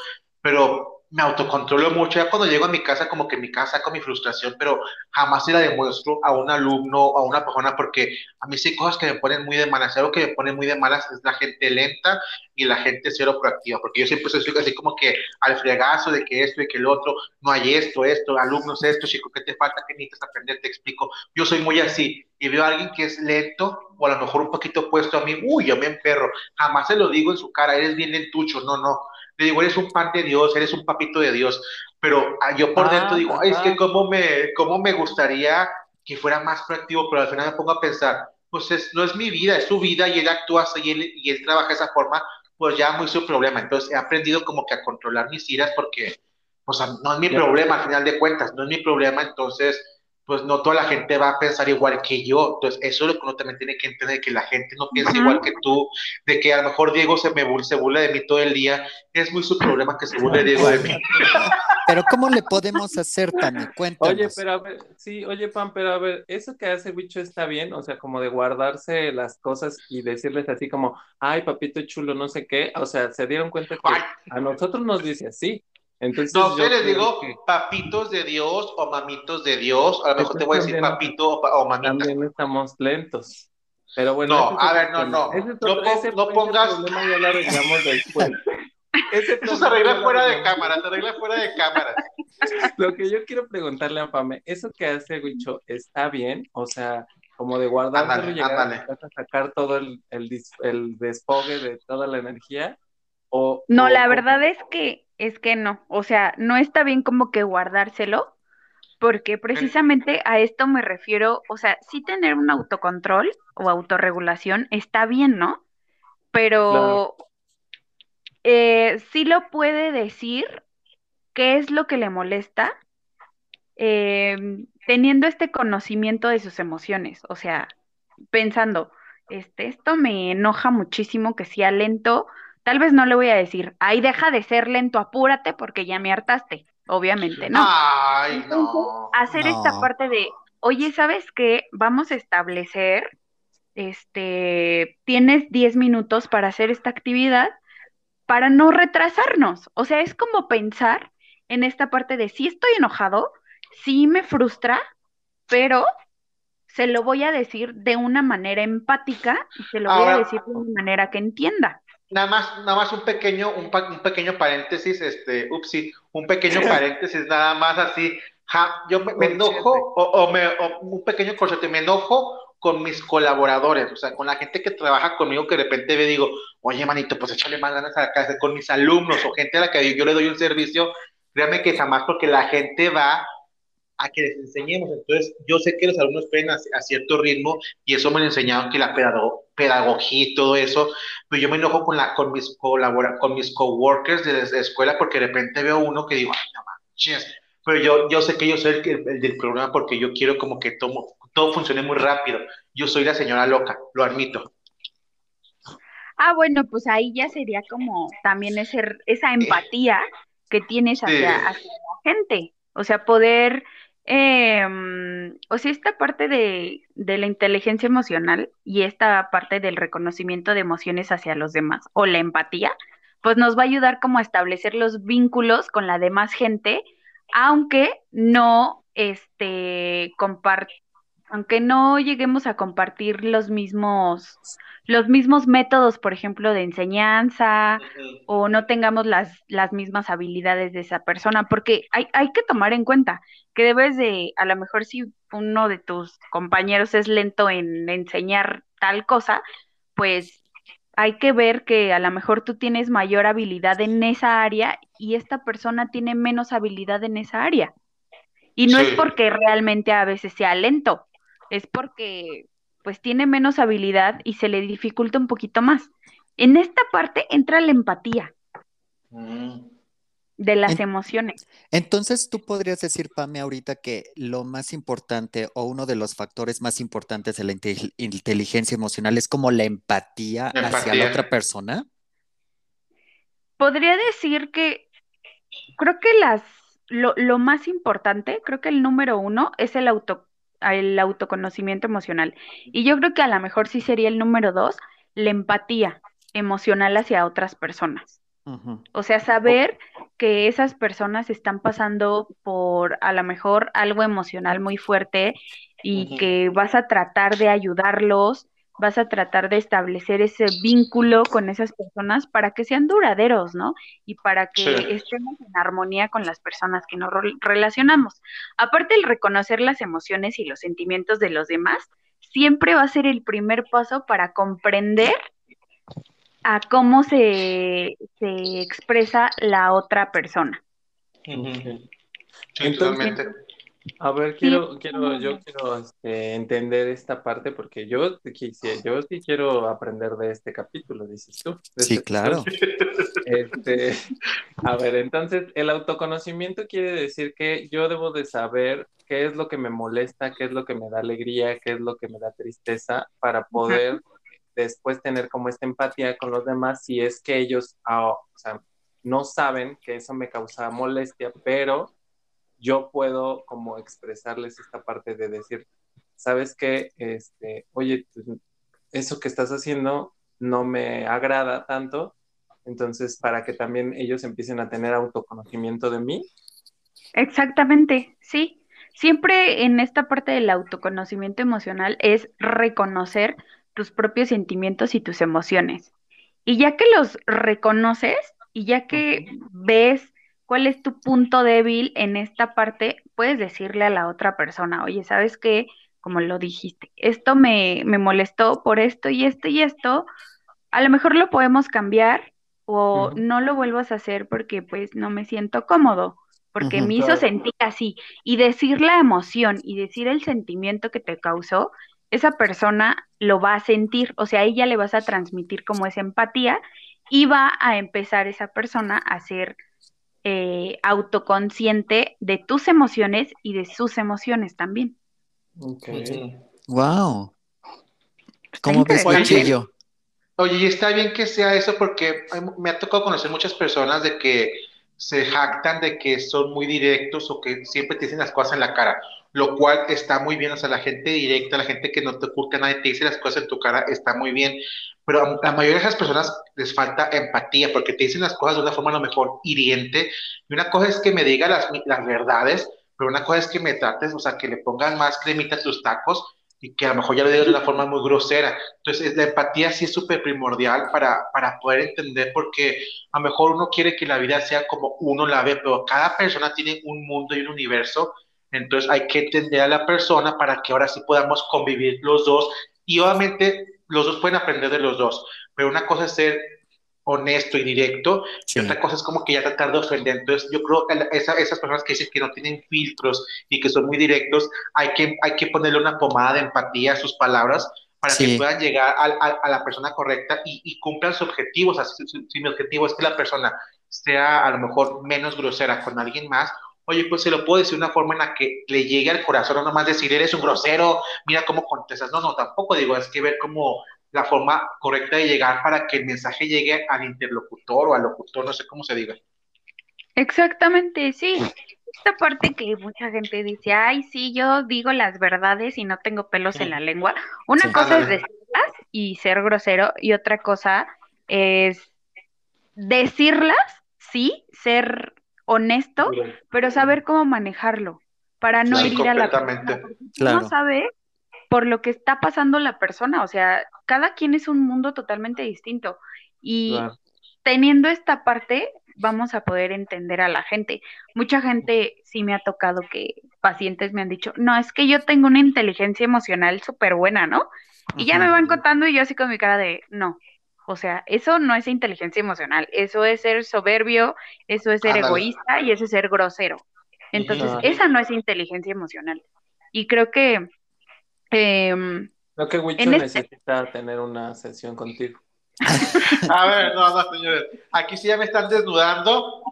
pero me autocontrolo mucho. Ya cuando llego a mi casa, como que en mi casa con mi frustración, pero jamás se la demuestro a un alumno a una persona, porque a mí sí hay cosas que me ponen muy de malas. Algo que me pone muy de malas es la gente lenta y la gente cero proactiva, porque yo siempre soy así como que al fregazo de que esto y que el otro, no hay esto, esto, alumnos, esto, chico, ¿qué te falta? ¿Qué necesitas aprender? Te explico. Yo soy muy así y veo a alguien que es lento o a lo mejor un poquito puesto a mí, uy, yo me emperro. Jamás se lo digo en su cara, eres bien lentucho, no, no le digo, eres un pan de Dios, eres un papito de Dios, pero ah, yo por dentro digo, Ay, es que cómo me, cómo me gustaría que fuera más proactivo, pero al final me pongo a pensar, pues es, no es mi vida, es su vida y él actúa así y él, y él trabaja de esa forma, pues ya muy su problema. Entonces he aprendido como que a controlar mis iras porque, pues no es mi problema al final de cuentas, no es mi problema, entonces pues no toda la gente va a pensar igual que yo. Entonces, eso es lo que uno también tiene que entender, que la gente no piensa igual que tú, de que a lo mejor Diego se me se burla de mí todo el día. Es muy su problema que se burle Diego de mí. (laughs) Pero ¿cómo le podemos hacer, Tami? Cuéntanos. Oye, pero a ver, sí, oye, Pam, pero a ver, eso que hace Bicho está bien, o sea, como de guardarse las cosas y decirles así como, ay, papito chulo, no sé qué, o sea, se dieron cuenta que a nosotros nos dice así, entonces, no, yo les digo papitos de Dios o mamitos de Dios. A lo mejor te voy a decir papito o, mamita. También estamos lentos. Pero bueno. No, a ver, no, no. no, pongas. ya lo arreglamos después. (laughs) Eso se arregla fuera de cámara, se arregla fuera de cámara. Lo que yo quiero preguntarle a Pame, ¿eso que hace Wicho está bien? O sea, como de guardar llegar a sacar todo el, el, el desfogue de toda la energía. O, no, la verdad es que es que no, o sea, no está bien como que guardárselo, porque precisamente a esto me refiero, o sea, sí tener un autocontrol o autorregulación está bien, ¿no? Pero eh, sí lo puede decir qué es lo que le molesta em, teniendo este conocimiento de sus emociones, o sea, pensando, este, esto me enoja muchísimo que sea lento, Tal vez no le voy a decir, ay, deja de ser lento, apúrate porque ya me hartaste. Obviamente, ¿no? Ay, no. Hacer esta parte de, oye, ¿sabes qué? Vamos a establecer, este, tienes 10 minutos para hacer esta actividad para no retrasarnos. O sea, es como pensar en esta parte de, sí estoy enojado, sí me frustra, pero se lo voy a decir de una manera empática y se lo voy a decir de una manera que entienda. Nada más, nada más un pequeño, un, un pequeño paréntesis, este, upsi, un pequeño (laughs) paréntesis, nada más así. yo me, enojo, o, me, un pequeño corchete, me enojo con mis colaboradores, o sea, con la gente que trabaja conmigo, que de repente me digo, oye, manito, pues échale más ganas a la casa, con mis alumnos o gente a la que yo le doy un servicio, créanme que jamás, porque la gente va a que les enseñemos. Entonces, yo sé que los alumnos pueden a, cierto ritmo y eso me lo enseñaron que la pedagogía y todo eso, pero yo me enojo con, la, con mis colabora, con mis coworkers de la escuela porque de repente veo uno que digo, ay, no manches, pero yo, yo sé que yo soy el, del programa porque yo quiero como que todo, todo funcione muy rápido. Yo soy la señora loca, lo admito. Ah, bueno, pues ahí ya sería como también ese, esa empatía que tienes hacia, hacia la gente. O sea, poder eh, o sea, esta parte de, de, la inteligencia emocional y esta parte del reconocimiento de emociones hacia los demás o la empatía, pues nos va a ayudar como a establecer los vínculos con la demás gente, aunque no este aunque no lleguemos a compartir los mismos los mismos métodos, por ejemplo, de enseñanza o no tengamos las, las mismas habilidades de esa persona, porque hay, hay que tomar en cuenta que debes de, a lo mejor si uno de tus compañeros es lento en enseñar tal cosa, pues hay que ver que a lo mejor tú tienes mayor habilidad en esa área y esta persona tiene menos habilidad en esa área. Y no es porque realmente a veces sea lento, es porque pues tiene menos habilidad y se le dificulta un poquito más. En esta parte entra la empatía mm. de las emociones. Entonces, tú podrías decir, Pame, ahorita que lo más importante o uno de los factores más importantes de la inteligencia emocional es como la empatía, hacia la otra persona. Podría decir que creo que las lo, lo más importante, creo que el número uno es el auto el autoconocimiento emocional. Y yo creo que a lo mejor sí sería el número dos, la empatía emocional hacia otras personas. O sea, saber que esas personas están pasando por a lo mejor algo emocional muy fuerte y que vas a tratar de ayudarlos, vas a tratar de establecer ese vínculo con esas personas para que sean duraderos, ¿no? Y para que estemos en armonía con las personas que nos relacionamos. Aparte, el reconocer las emociones y los sentimientos de los demás siempre va a ser el primer paso para comprender a cómo se, se expresa la otra persona. Entonces, a ver, quiero, quiero, yo quiero este, entender esta parte porque yo, yo sí quiero aprender de este capítulo, dices tú. Sí, este claro. (laughs) Este, a ver, entonces, el autoconocimiento quiere decir que yo debo de saber qué es lo que me molesta, qué es lo que me da alegría, qué es lo que me da tristeza para poder después tener como esta empatía con los demás si es que ellos, ah, o sea, no saben que eso me causa molestia, pero yo puedo como expresarles esta parte de decir, sabes qué, este, oye, pues, eso que estás haciendo no me agrada tanto, entonces para que también ellos empiecen a tener autoconocimiento de mí. Exactamente, sí. Siempre en esta parte del autoconocimiento emocional es reconocer tus propios sentimientos y tus emociones. Y ya que los reconoces y ya que ves cuál es tu punto débil en esta parte, puedes decirle a la otra persona, oye, ¿sabes qué? Como lo dijiste, esto me, me molestó por esto y esto y esto, a lo mejor lo podemos cambiar o no lo vuelvas a hacer porque pues no me siento cómodo, porque me hizo sentir así. Y decir la emoción y decir el sentimiento que te causó, esa persona lo va a sentir, o sea, a ella le vas a transmitir como esa empatía y va a empezar esa persona a ser eh, autoconsciente de tus emociones y de sus emociones también. Wow. ¿Cómo ves, Oye, oye, y está bien que sea eso porque me ha tocado conocer muchas personas de que se jactan de que son muy directos o que siempre te dicen las cosas en la cara, lo cual está muy bien, o sea, la gente directa, la gente que no te oculta nada, te dice las cosas en tu cara, está muy bien, pero a la mayoría de esas personas les falta empatía porque te dicen las cosas de una forma a lo mejor hiriente, y una cosa es que me diga las, las verdades, pero una cosa es que me trates, o sea, que le pongan más cremita a tus tacos, y que a lo mejor ya lo digo de una forma muy grosera. Entonces, la empatía sí es súper primordial para, para poder entender, porque a lo mejor uno quiere que la vida sea como uno la ve, pero cada persona tiene un mundo y un universo, entonces hay que entender a la persona para que ahora sí podamos convivir los dos, y obviamente los dos pueden aprender de los dos, pero una cosa es ser honesto y directo, y otra cosa es como que ya tratar de ofender. Entonces, yo creo que esa, esas personas que dicen que no tienen filtros y que son muy directos, hay que, hay que ponerle una pomada de empatía a sus palabras para que puedan llegar a, a, la persona correcta y, y cumplan sus objetivos. Así, si, mi objetivo es que la persona sea a lo mejor menos grosera con alguien más, oye, pues se lo puedo decir de una forma en la que le llegue al corazón, no nomás decir, eres un grosero, mira cómo contestas. No, no, tampoco digo, es que ver cómo la forma correcta de llegar para que el mensaje llegue al interlocutor o al locutor, no sé cómo se diga. Exactamente, sí. Esta parte que mucha gente dice, ay, sí, yo digo las verdades y no tengo pelos en la lengua. Una cosa es decirlas y ser grosero y otra cosa es decirlas, sí, ser honesto, pero saber cómo manejarlo para no herir a la persona. Claro. No sabe por lo que está pasando la persona, o sea, cada quien es un mundo totalmente distinto y teniendo esta parte vamos a poder entender a la gente. Mucha gente sí me ha tocado que pacientes me han dicho, no, es que yo tengo una inteligencia emocional súper buena, ¿no? Y ya me van contando y yo así con mi cara de, no, o sea, eso no es inteligencia emocional, eso es ser soberbio, eso es ser egoísta y eso es ser grosero. Entonces, esa no es inteligencia emocional. Y creo que... Eh, creo que Wicho este necesita tener una sesión contigo. (laughs) A ver, no, no, señores. Aquí sí ya me están desnudando.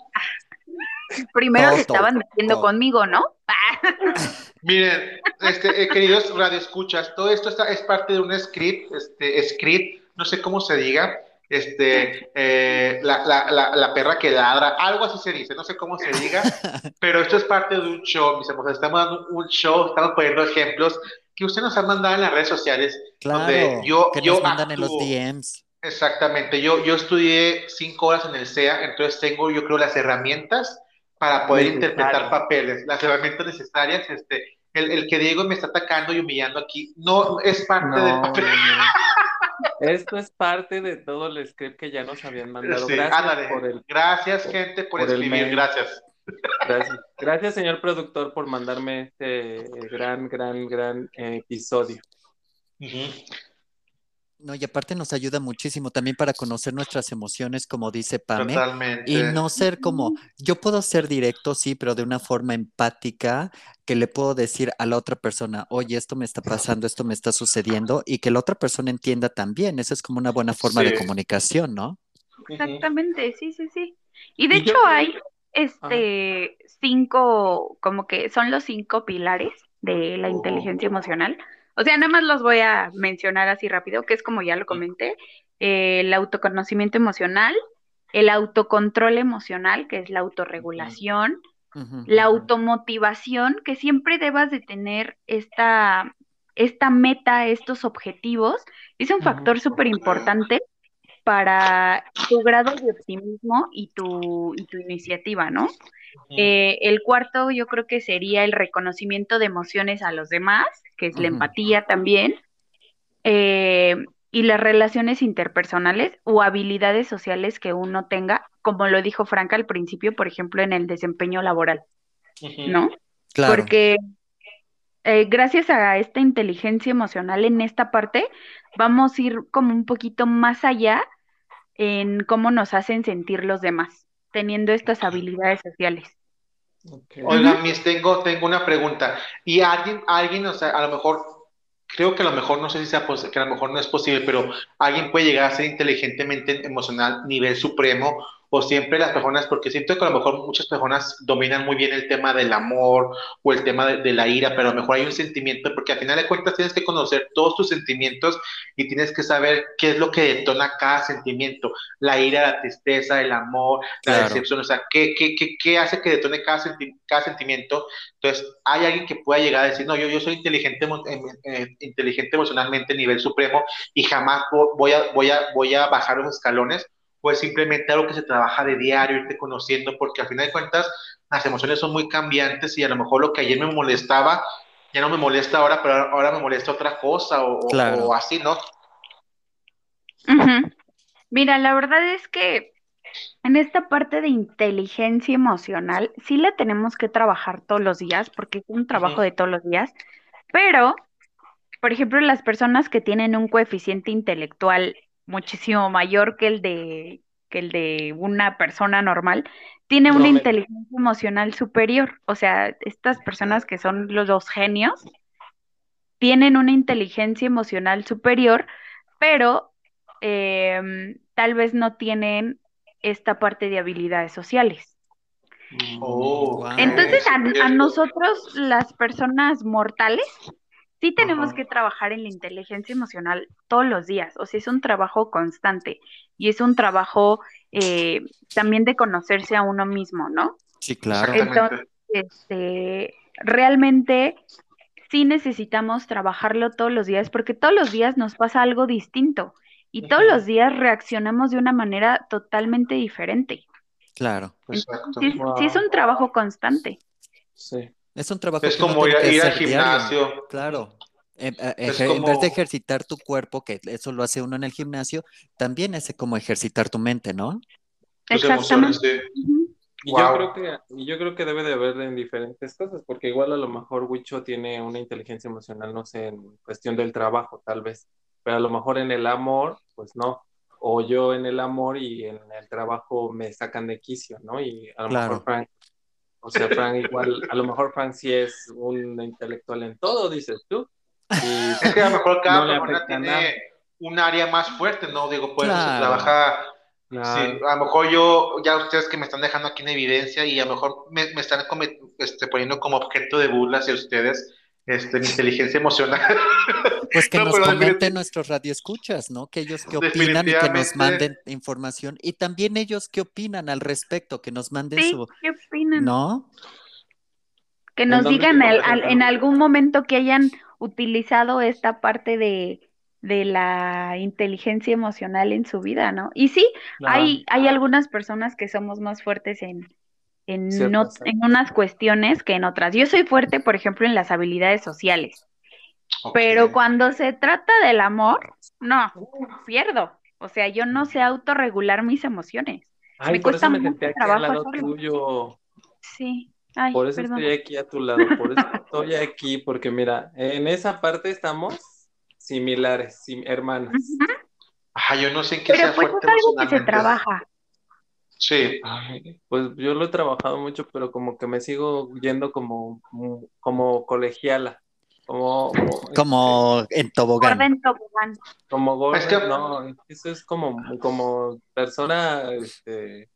Primero se estaban metiendo conmigo, ¿no? (laughs) Miren, este, eh, queridos radioescuchas, todo esto está, es parte de un script, este, script, no sé cómo se diga, este, eh, la, la, la, perra que ladra, algo así se dice, no sé cómo se diga, (laughs) pero esto es parte de un show, mis amigos, estamos dando un show, estamos poniendo ejemplos que usted nos ha mandado en las redes sociales, claro, yo, que nos mandan en los DMs. Exactamente, yo, yo estudié cinco horas en el SEA, entonces tengo, yo creo, las herramientas para poder interpretar papeles, las herramientas necesarias, este, el, el, que Diego me está atacando y humillando aquí, no es parte del papel. (laughs) Esto es parte de todo el script que ya nos habían mandado. gracias, por el, gracias, gente, por, escribir, gracias. gracias. Gracias, señor productor, por mandarme este gran, gran, gran episodio. No, y aparte nos ayuda muchísimo también para conocer nuestras emociones, como dice Pame. Y no ser como, yo puedo ser directo, sí, pero de una forma empática, que le puedo decir a la otra persona, oye, esto me está pasando, esto me está sucediendo, y que la otra persona entienda también. Esa es como una buena forma de comunicación, ¿no? Exactamente, sí, sí, sí. Y de hecho hay este cinco, como que son los cinco pilares de la inteligencia emocional o sea, nada más los voy a mencionar así rápido, que es como ya lo comenté, el autoconocimiento emocional, el autocontrol emocional, que es la autorregulación, la automotivación, que siempre debas de tener esta, esta meta, estos objetivos, es un factor súper importante para tu grado de optimismo y tu, y tu iniciativa, ¿no? Eh, el cuarto yo creo que sería el reconocimiento de emociones a los demás, que es la empatía también, eh, y las relaciones interpersonales o habilidades sociales que uno tenga, como lo dijo Franca al principio, por ejemplo, en el desempeño laboral, ¿no? Claro. Porque eh, gracias a esta inteligencia emocional en esta parte, vamos a ir como un poquito más allá en cómo nos hacen sentir los demás teniendo estas habilidades sociales. Oiga, Miss, tengo, tengo una pregunta. Y alguien, alguien, o sea, a lo mejor, creo que a lo mejor, no sé si sea que a lo mejor no es posible, pero alguien puede llegar a ser inteligentemente emocional nivel supremo o siempre las personas, porque siento que a lo mejor muchas personas dominan muy bien el tema del amor o el tema de, la ira, pero a lo mejor hay un sentimiento, porque al final de cuentas tienes que conocer todos tus sentimientos y tienes que saber qué es lo que detona cada sentimiento, la ira, la tristeza, el amor, la decepción, o sea, qué, qué, qué, qué hace que detone cada, cada sentimiento. Entonces, hay alguien que pueda llegar a decir, no, yo, yo soy inteligente, em, eh, inteligente emocionalmente, nivel supremo, y jamás voy a, voy a, voy a bajar los escalones pues simplemente algo que se trabaja de diario, irte conociendo, porque al final de cuentas las emociones son muy cambiantes y a lo mejor lo que ayer me molestaba ya no me molesta ahora, pero ahora me molesta otra cosa o, así, ¿no? Mira, la verdad es que en esta parte de inteligencia emocional sí la tenemos que trabajar todos los días porque es un trabajo de todos los días, pero, por ejemplo, las personas que tienen un coeficiente intelectual muchísimo mayor que el de, que el de una persona normal, tiene una inteligencia emocional superior. O sea, estas personas que son los, dos genios tienen una inteligencia emocional superior, pero em, tal vez no tienen esta parte de habilidades sociales. Oh, Entonces, a, nosotros, las personas mortales, sí tenemos que trabajar en la inteligencia emocional todos los días, o sea, es un trabajo constante y es un trabajo eh, también de conocerse a uno mismo, ¿no? Sí, claro. Entonces, este, realmente sí necesitamos trabajarlo todos los días porque todos los días nos pasa algo distinto y todos los días reaccionamos de una manera totalmente diferente. Claro. Exacto. Sí, sí, es un trabajo constante. Sí. Es un trabajo es como ir, al gimnasio. Claro. En, eh, en, vez de ejercitar tu cuerpo, que eso lo hace uno en el gimnasio, también es como ejercitar tu mente, ¿no? Exactamente. Y yo creo que, yo creo que debe de haber en diferentes cosas, porque igual a lo mejor Wicho tiene una inteligencia emocional, no sé, en cuestión del trabajo, tal vez, pero a lo mejor en el amor, pues no. O yo en el amor y en el trabajo me sacan de quicio, ¿no? Y a lo mejor Frank O sea, Frank igual, a lo mejor Frank sí es un intelectual en todo, dices tú. Y es que a lo mejor cada persona tiene un área más fuerte, ¿no? Digo, pues se trabaja Sí, a lo mejor yo, ya ustedes que me están dejando aquí en evidencia y a lo mejor me, están este, poniendo como objeto de burla hacia ustedes, este, mi inteligencia emocional. (laughs) Pues que nos comenten nuestros radioescuchas, ¿no? Que ellos qué opinan y que nos manden información. Y también ellos qué opinan al respecto, que nos manden sí, su... ¿qué opinan? ¿No? Que nos digan en algún momento que hayan utilizado esta parte de de la inteligencia emocional en su vida, ¿no? Y sí, hay, hay algunas personas que somos más fuertes en, en, en unas cuestiones que en otras. Yo soy fuerte, por ejemplo, en las habilidades sociales, pero cuando se trata del amor, no, pierdo. O sea, yo no sé autorregular mis emociones. me cuesta mucho trabajo tuyo. Sí. por eso estoy aquí a tu lado, por eso estoy aquí, porque mira, en esa parte estamos similares, hermanas. Ajá, yo no sé en qué Pero pues es algo que se trabaja. Sí. pues yo lo he trabajado mucho, pero como que me sigo yendo como, como colegiala. Como, como este, en tobogán. Como gorda, no, eso es como, como persona este...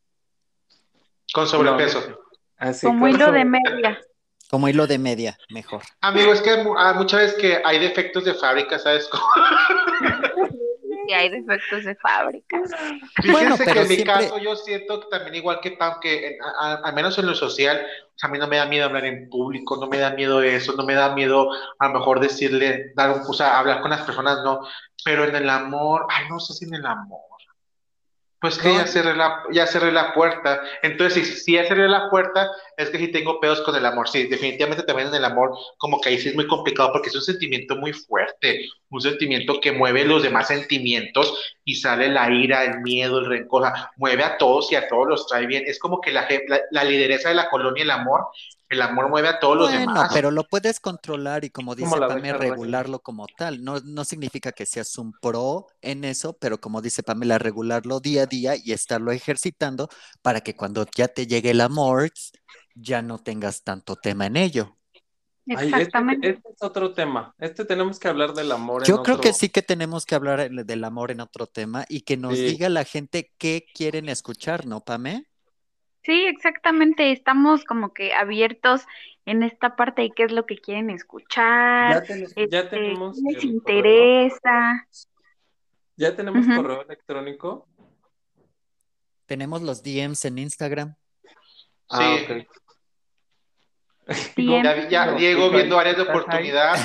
con sobrepeso. como hilo de media. Como hilo de media, mejor. Amigo, es que hay muchas veces que hay defectos de fábrica, ¿sabes (laughs) (laughs) Sí, hay defectos de fábrica. (laughs) Fíjense bueno, que en mi caso yo siento que también igual que Pam, que al menos en lo social, a mí no me da miedo hablar en público, no me da miedo eso, no me da miedo a lo mejor decirle, dar un, o sea, hablar con las personas, no, pero en el amor, ay, no sé si en el amor. Pues que ya cerré la, ya cerré la puerta. Entonces, si, si ya cerré la puerta, es que sí tengo pedos con el amor. Sí, definitivamente también en el amor, como que ahí sí es muy complicado porque es un sentimiento muy fuerte, un sentimiento que mueve los demás sentimientos y sale la ira, el miedo, el rencor, mueve a todos y a todos los trae bien. Es como que la, la, la lideresa de la colonia, el amor, el amor mueve a todos los demás. Bueno, pero lo puedes controlar y como dice Pamela, regularlo como tal. No, no significa que seas un pro en eso, pero como dice Pamela, regularlo día a día y estarlo ejercitando para que cuando ya te llegue el amor, ya no tengas tanto tema en ello. Este, Exactamente. este, es otro tema. Este tenemos que hablar del amor. Yo creo que sí que tenemos que hablar del amor en otro tema y que nos diga la gente qué quieren escuchar, ¿no, Pame? Sí, exactamente. Estamos como que abiertos en esta parte de qué es lo que quieren escuchar, ya, este, tenemos qué les interesa. ¿Ya tenemos correo electrónico? Tenemos los DMs en Instagram. Ah, sí. Ya, Diego viendo áreas de oportunidad.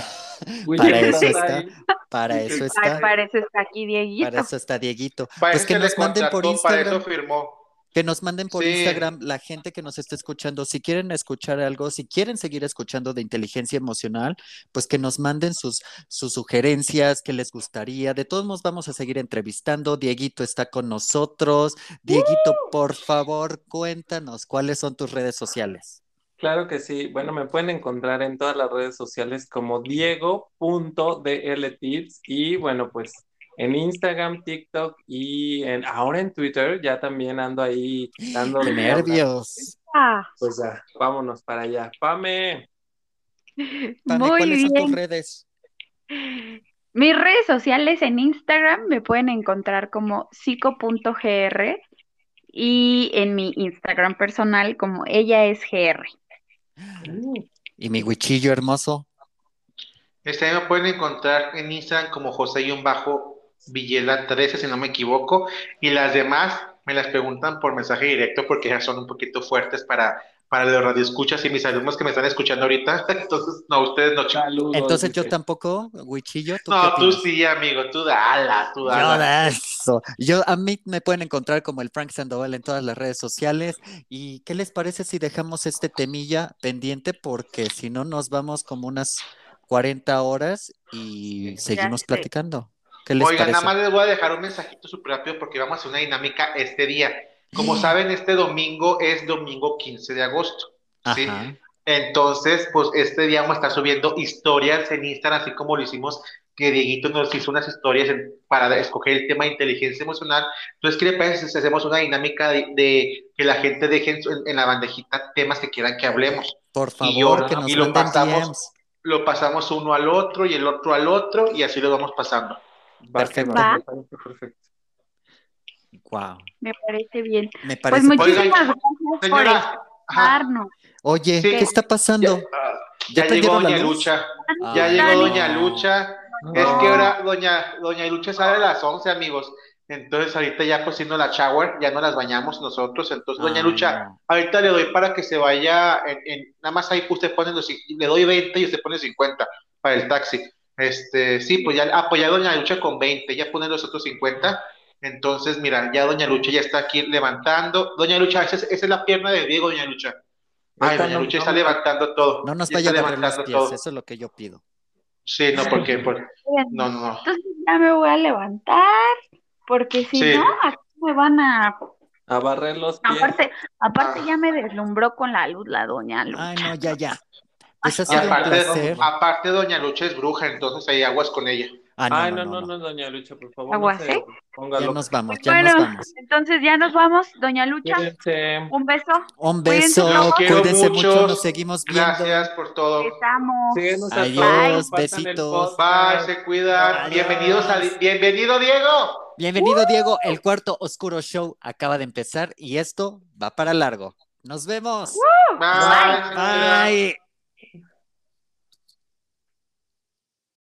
para eso está, para eso está. para eso está aquí Dieguito. Para eso está Dieguito. pues que nos manden por Instagram. Para eso firmó. Que nos manden por Instagram la gente que nos está escuchando. Si quieren escuchar algo, si quieren seguir escuchando de inteligencia emocional, pues que nos manden sus, sus sugerencias, que les gustaría. De todos modos, vamos a seguir entrevistando. Dieguito está con nosotros. Dieguito, por favor, cuéntanos cuáles son tus redes sociales. Claro que sí. Bueno, me pueden encontrar en todas las redes sociales como diego.dltips y bueno, pues en Instagram, TikTok y en, ahora en Twitter ya también ando ahí dando nervios. Ah. Pues ya, vámonos para allá. Pame. (laughs) Pame ¿cuáles son tus redes? Mis redes sociales en Instagram me pueden encontrar como psico.gr y en mi Instagram personal como ella es gr. ¿Y mi huichillo hermoso? Este me pueden encontrar en Instagram como José-Bajo Villela 13, si no me equivoco, y las demás me las preguntan por mensaje directo porque ya son un poquito fuertes para, para los radioescuchas y mis alumnos que me están escuchando ahorita. (laughs) Entonces, no, ustedes no. Saludos, Entonces, yo tampoco, Huichillo. no, tú sí, amigo, tú dala, tú dala. eso. Yo, a mí me pueden encontrar como el Frank Sandoval en todas las redes sociales. ¿Y qué les parece si dejamos este temilla pendiente? Porque si no, nos vamos como unas 40 horas y seguimos platicando. Oigan, nada más les voy a dejar un mensajito súper rápido porque vamos a hacer una dinámica este día. Como saben, este domingo es domingo 15 de agosto. ¿sí? Entonces, pues este día vamos a estar subiendo historias en Instagram, así como lo hicimos, que Dieguito nos hizo unas historias para escoger el tema de inteligencia emocional. Entonces, ¿qué le parece si hacemos una dinámica de, que la gente deje en, la bandejita temas que quieran que hablemos? Por favor, que nos y lo pasamos, lo pasamos uno al otro y el otro al otro y así lo vamos pasando. Perfecto. Perfecto. Wow. Me parece bien. Me pues parece pues muchísimas gracias por escucharnos. Oye, ¿qué está pasando? Ya, llegó Doña Lucha. ya llegó Doña Lucha. Es que ahora Doña, Doña Lucha sale a las 11, amigos. Entonces ahorita ya cocino la shower, ya no las bañamos nosotros. Entonces, Doña Lucha, ahorita le doy para que se vaya, en, nada más ahí usted pone los, le doy 20 y usted pone 50 para el taxi. Este, sí, pues ya apoya a Doña Lucha con 20, ya pone los otros 50. Entonces, mira, ya Doña Lucha ya está aquí levantando. Doña Lucha, esa es, la pierna de Diego, Doña Lucha. Ay, Doña Lucha está levantando todo. No nos vaya a agarrar los pies, eso es lo que yo pido. Sí, no, porque, por... no, no, no. Entonces ya me voy a levantar, porque si no, aquí me van a... A barrer los pies. Aparte, aparte ah. ya me deslumbró con la luz la Doña Lucha. Ay, no, ya, ya. Aparte, aparte, Doña Lucha es bruja, entonces hay aguas con ella. Ah, no, Ay, no, no, no, Doña Lucha, por favor. ¿Agua, no se Ya nos vamos, ya nos vamos. Entonces ya nos vamos, Doña Lucha. Un beso. Un beso, cuídense mucho, nos seguimos viendo. Gracias por todo. Estamos. Adiós, besitos. Bye, se cuidan. Bienvenidos a... Bienvenido, Diego. Bienvenido, Diego. El cuarto Oscuro Show acaba de empezar y esto va para largo. Nos vemos. Bye. Bye.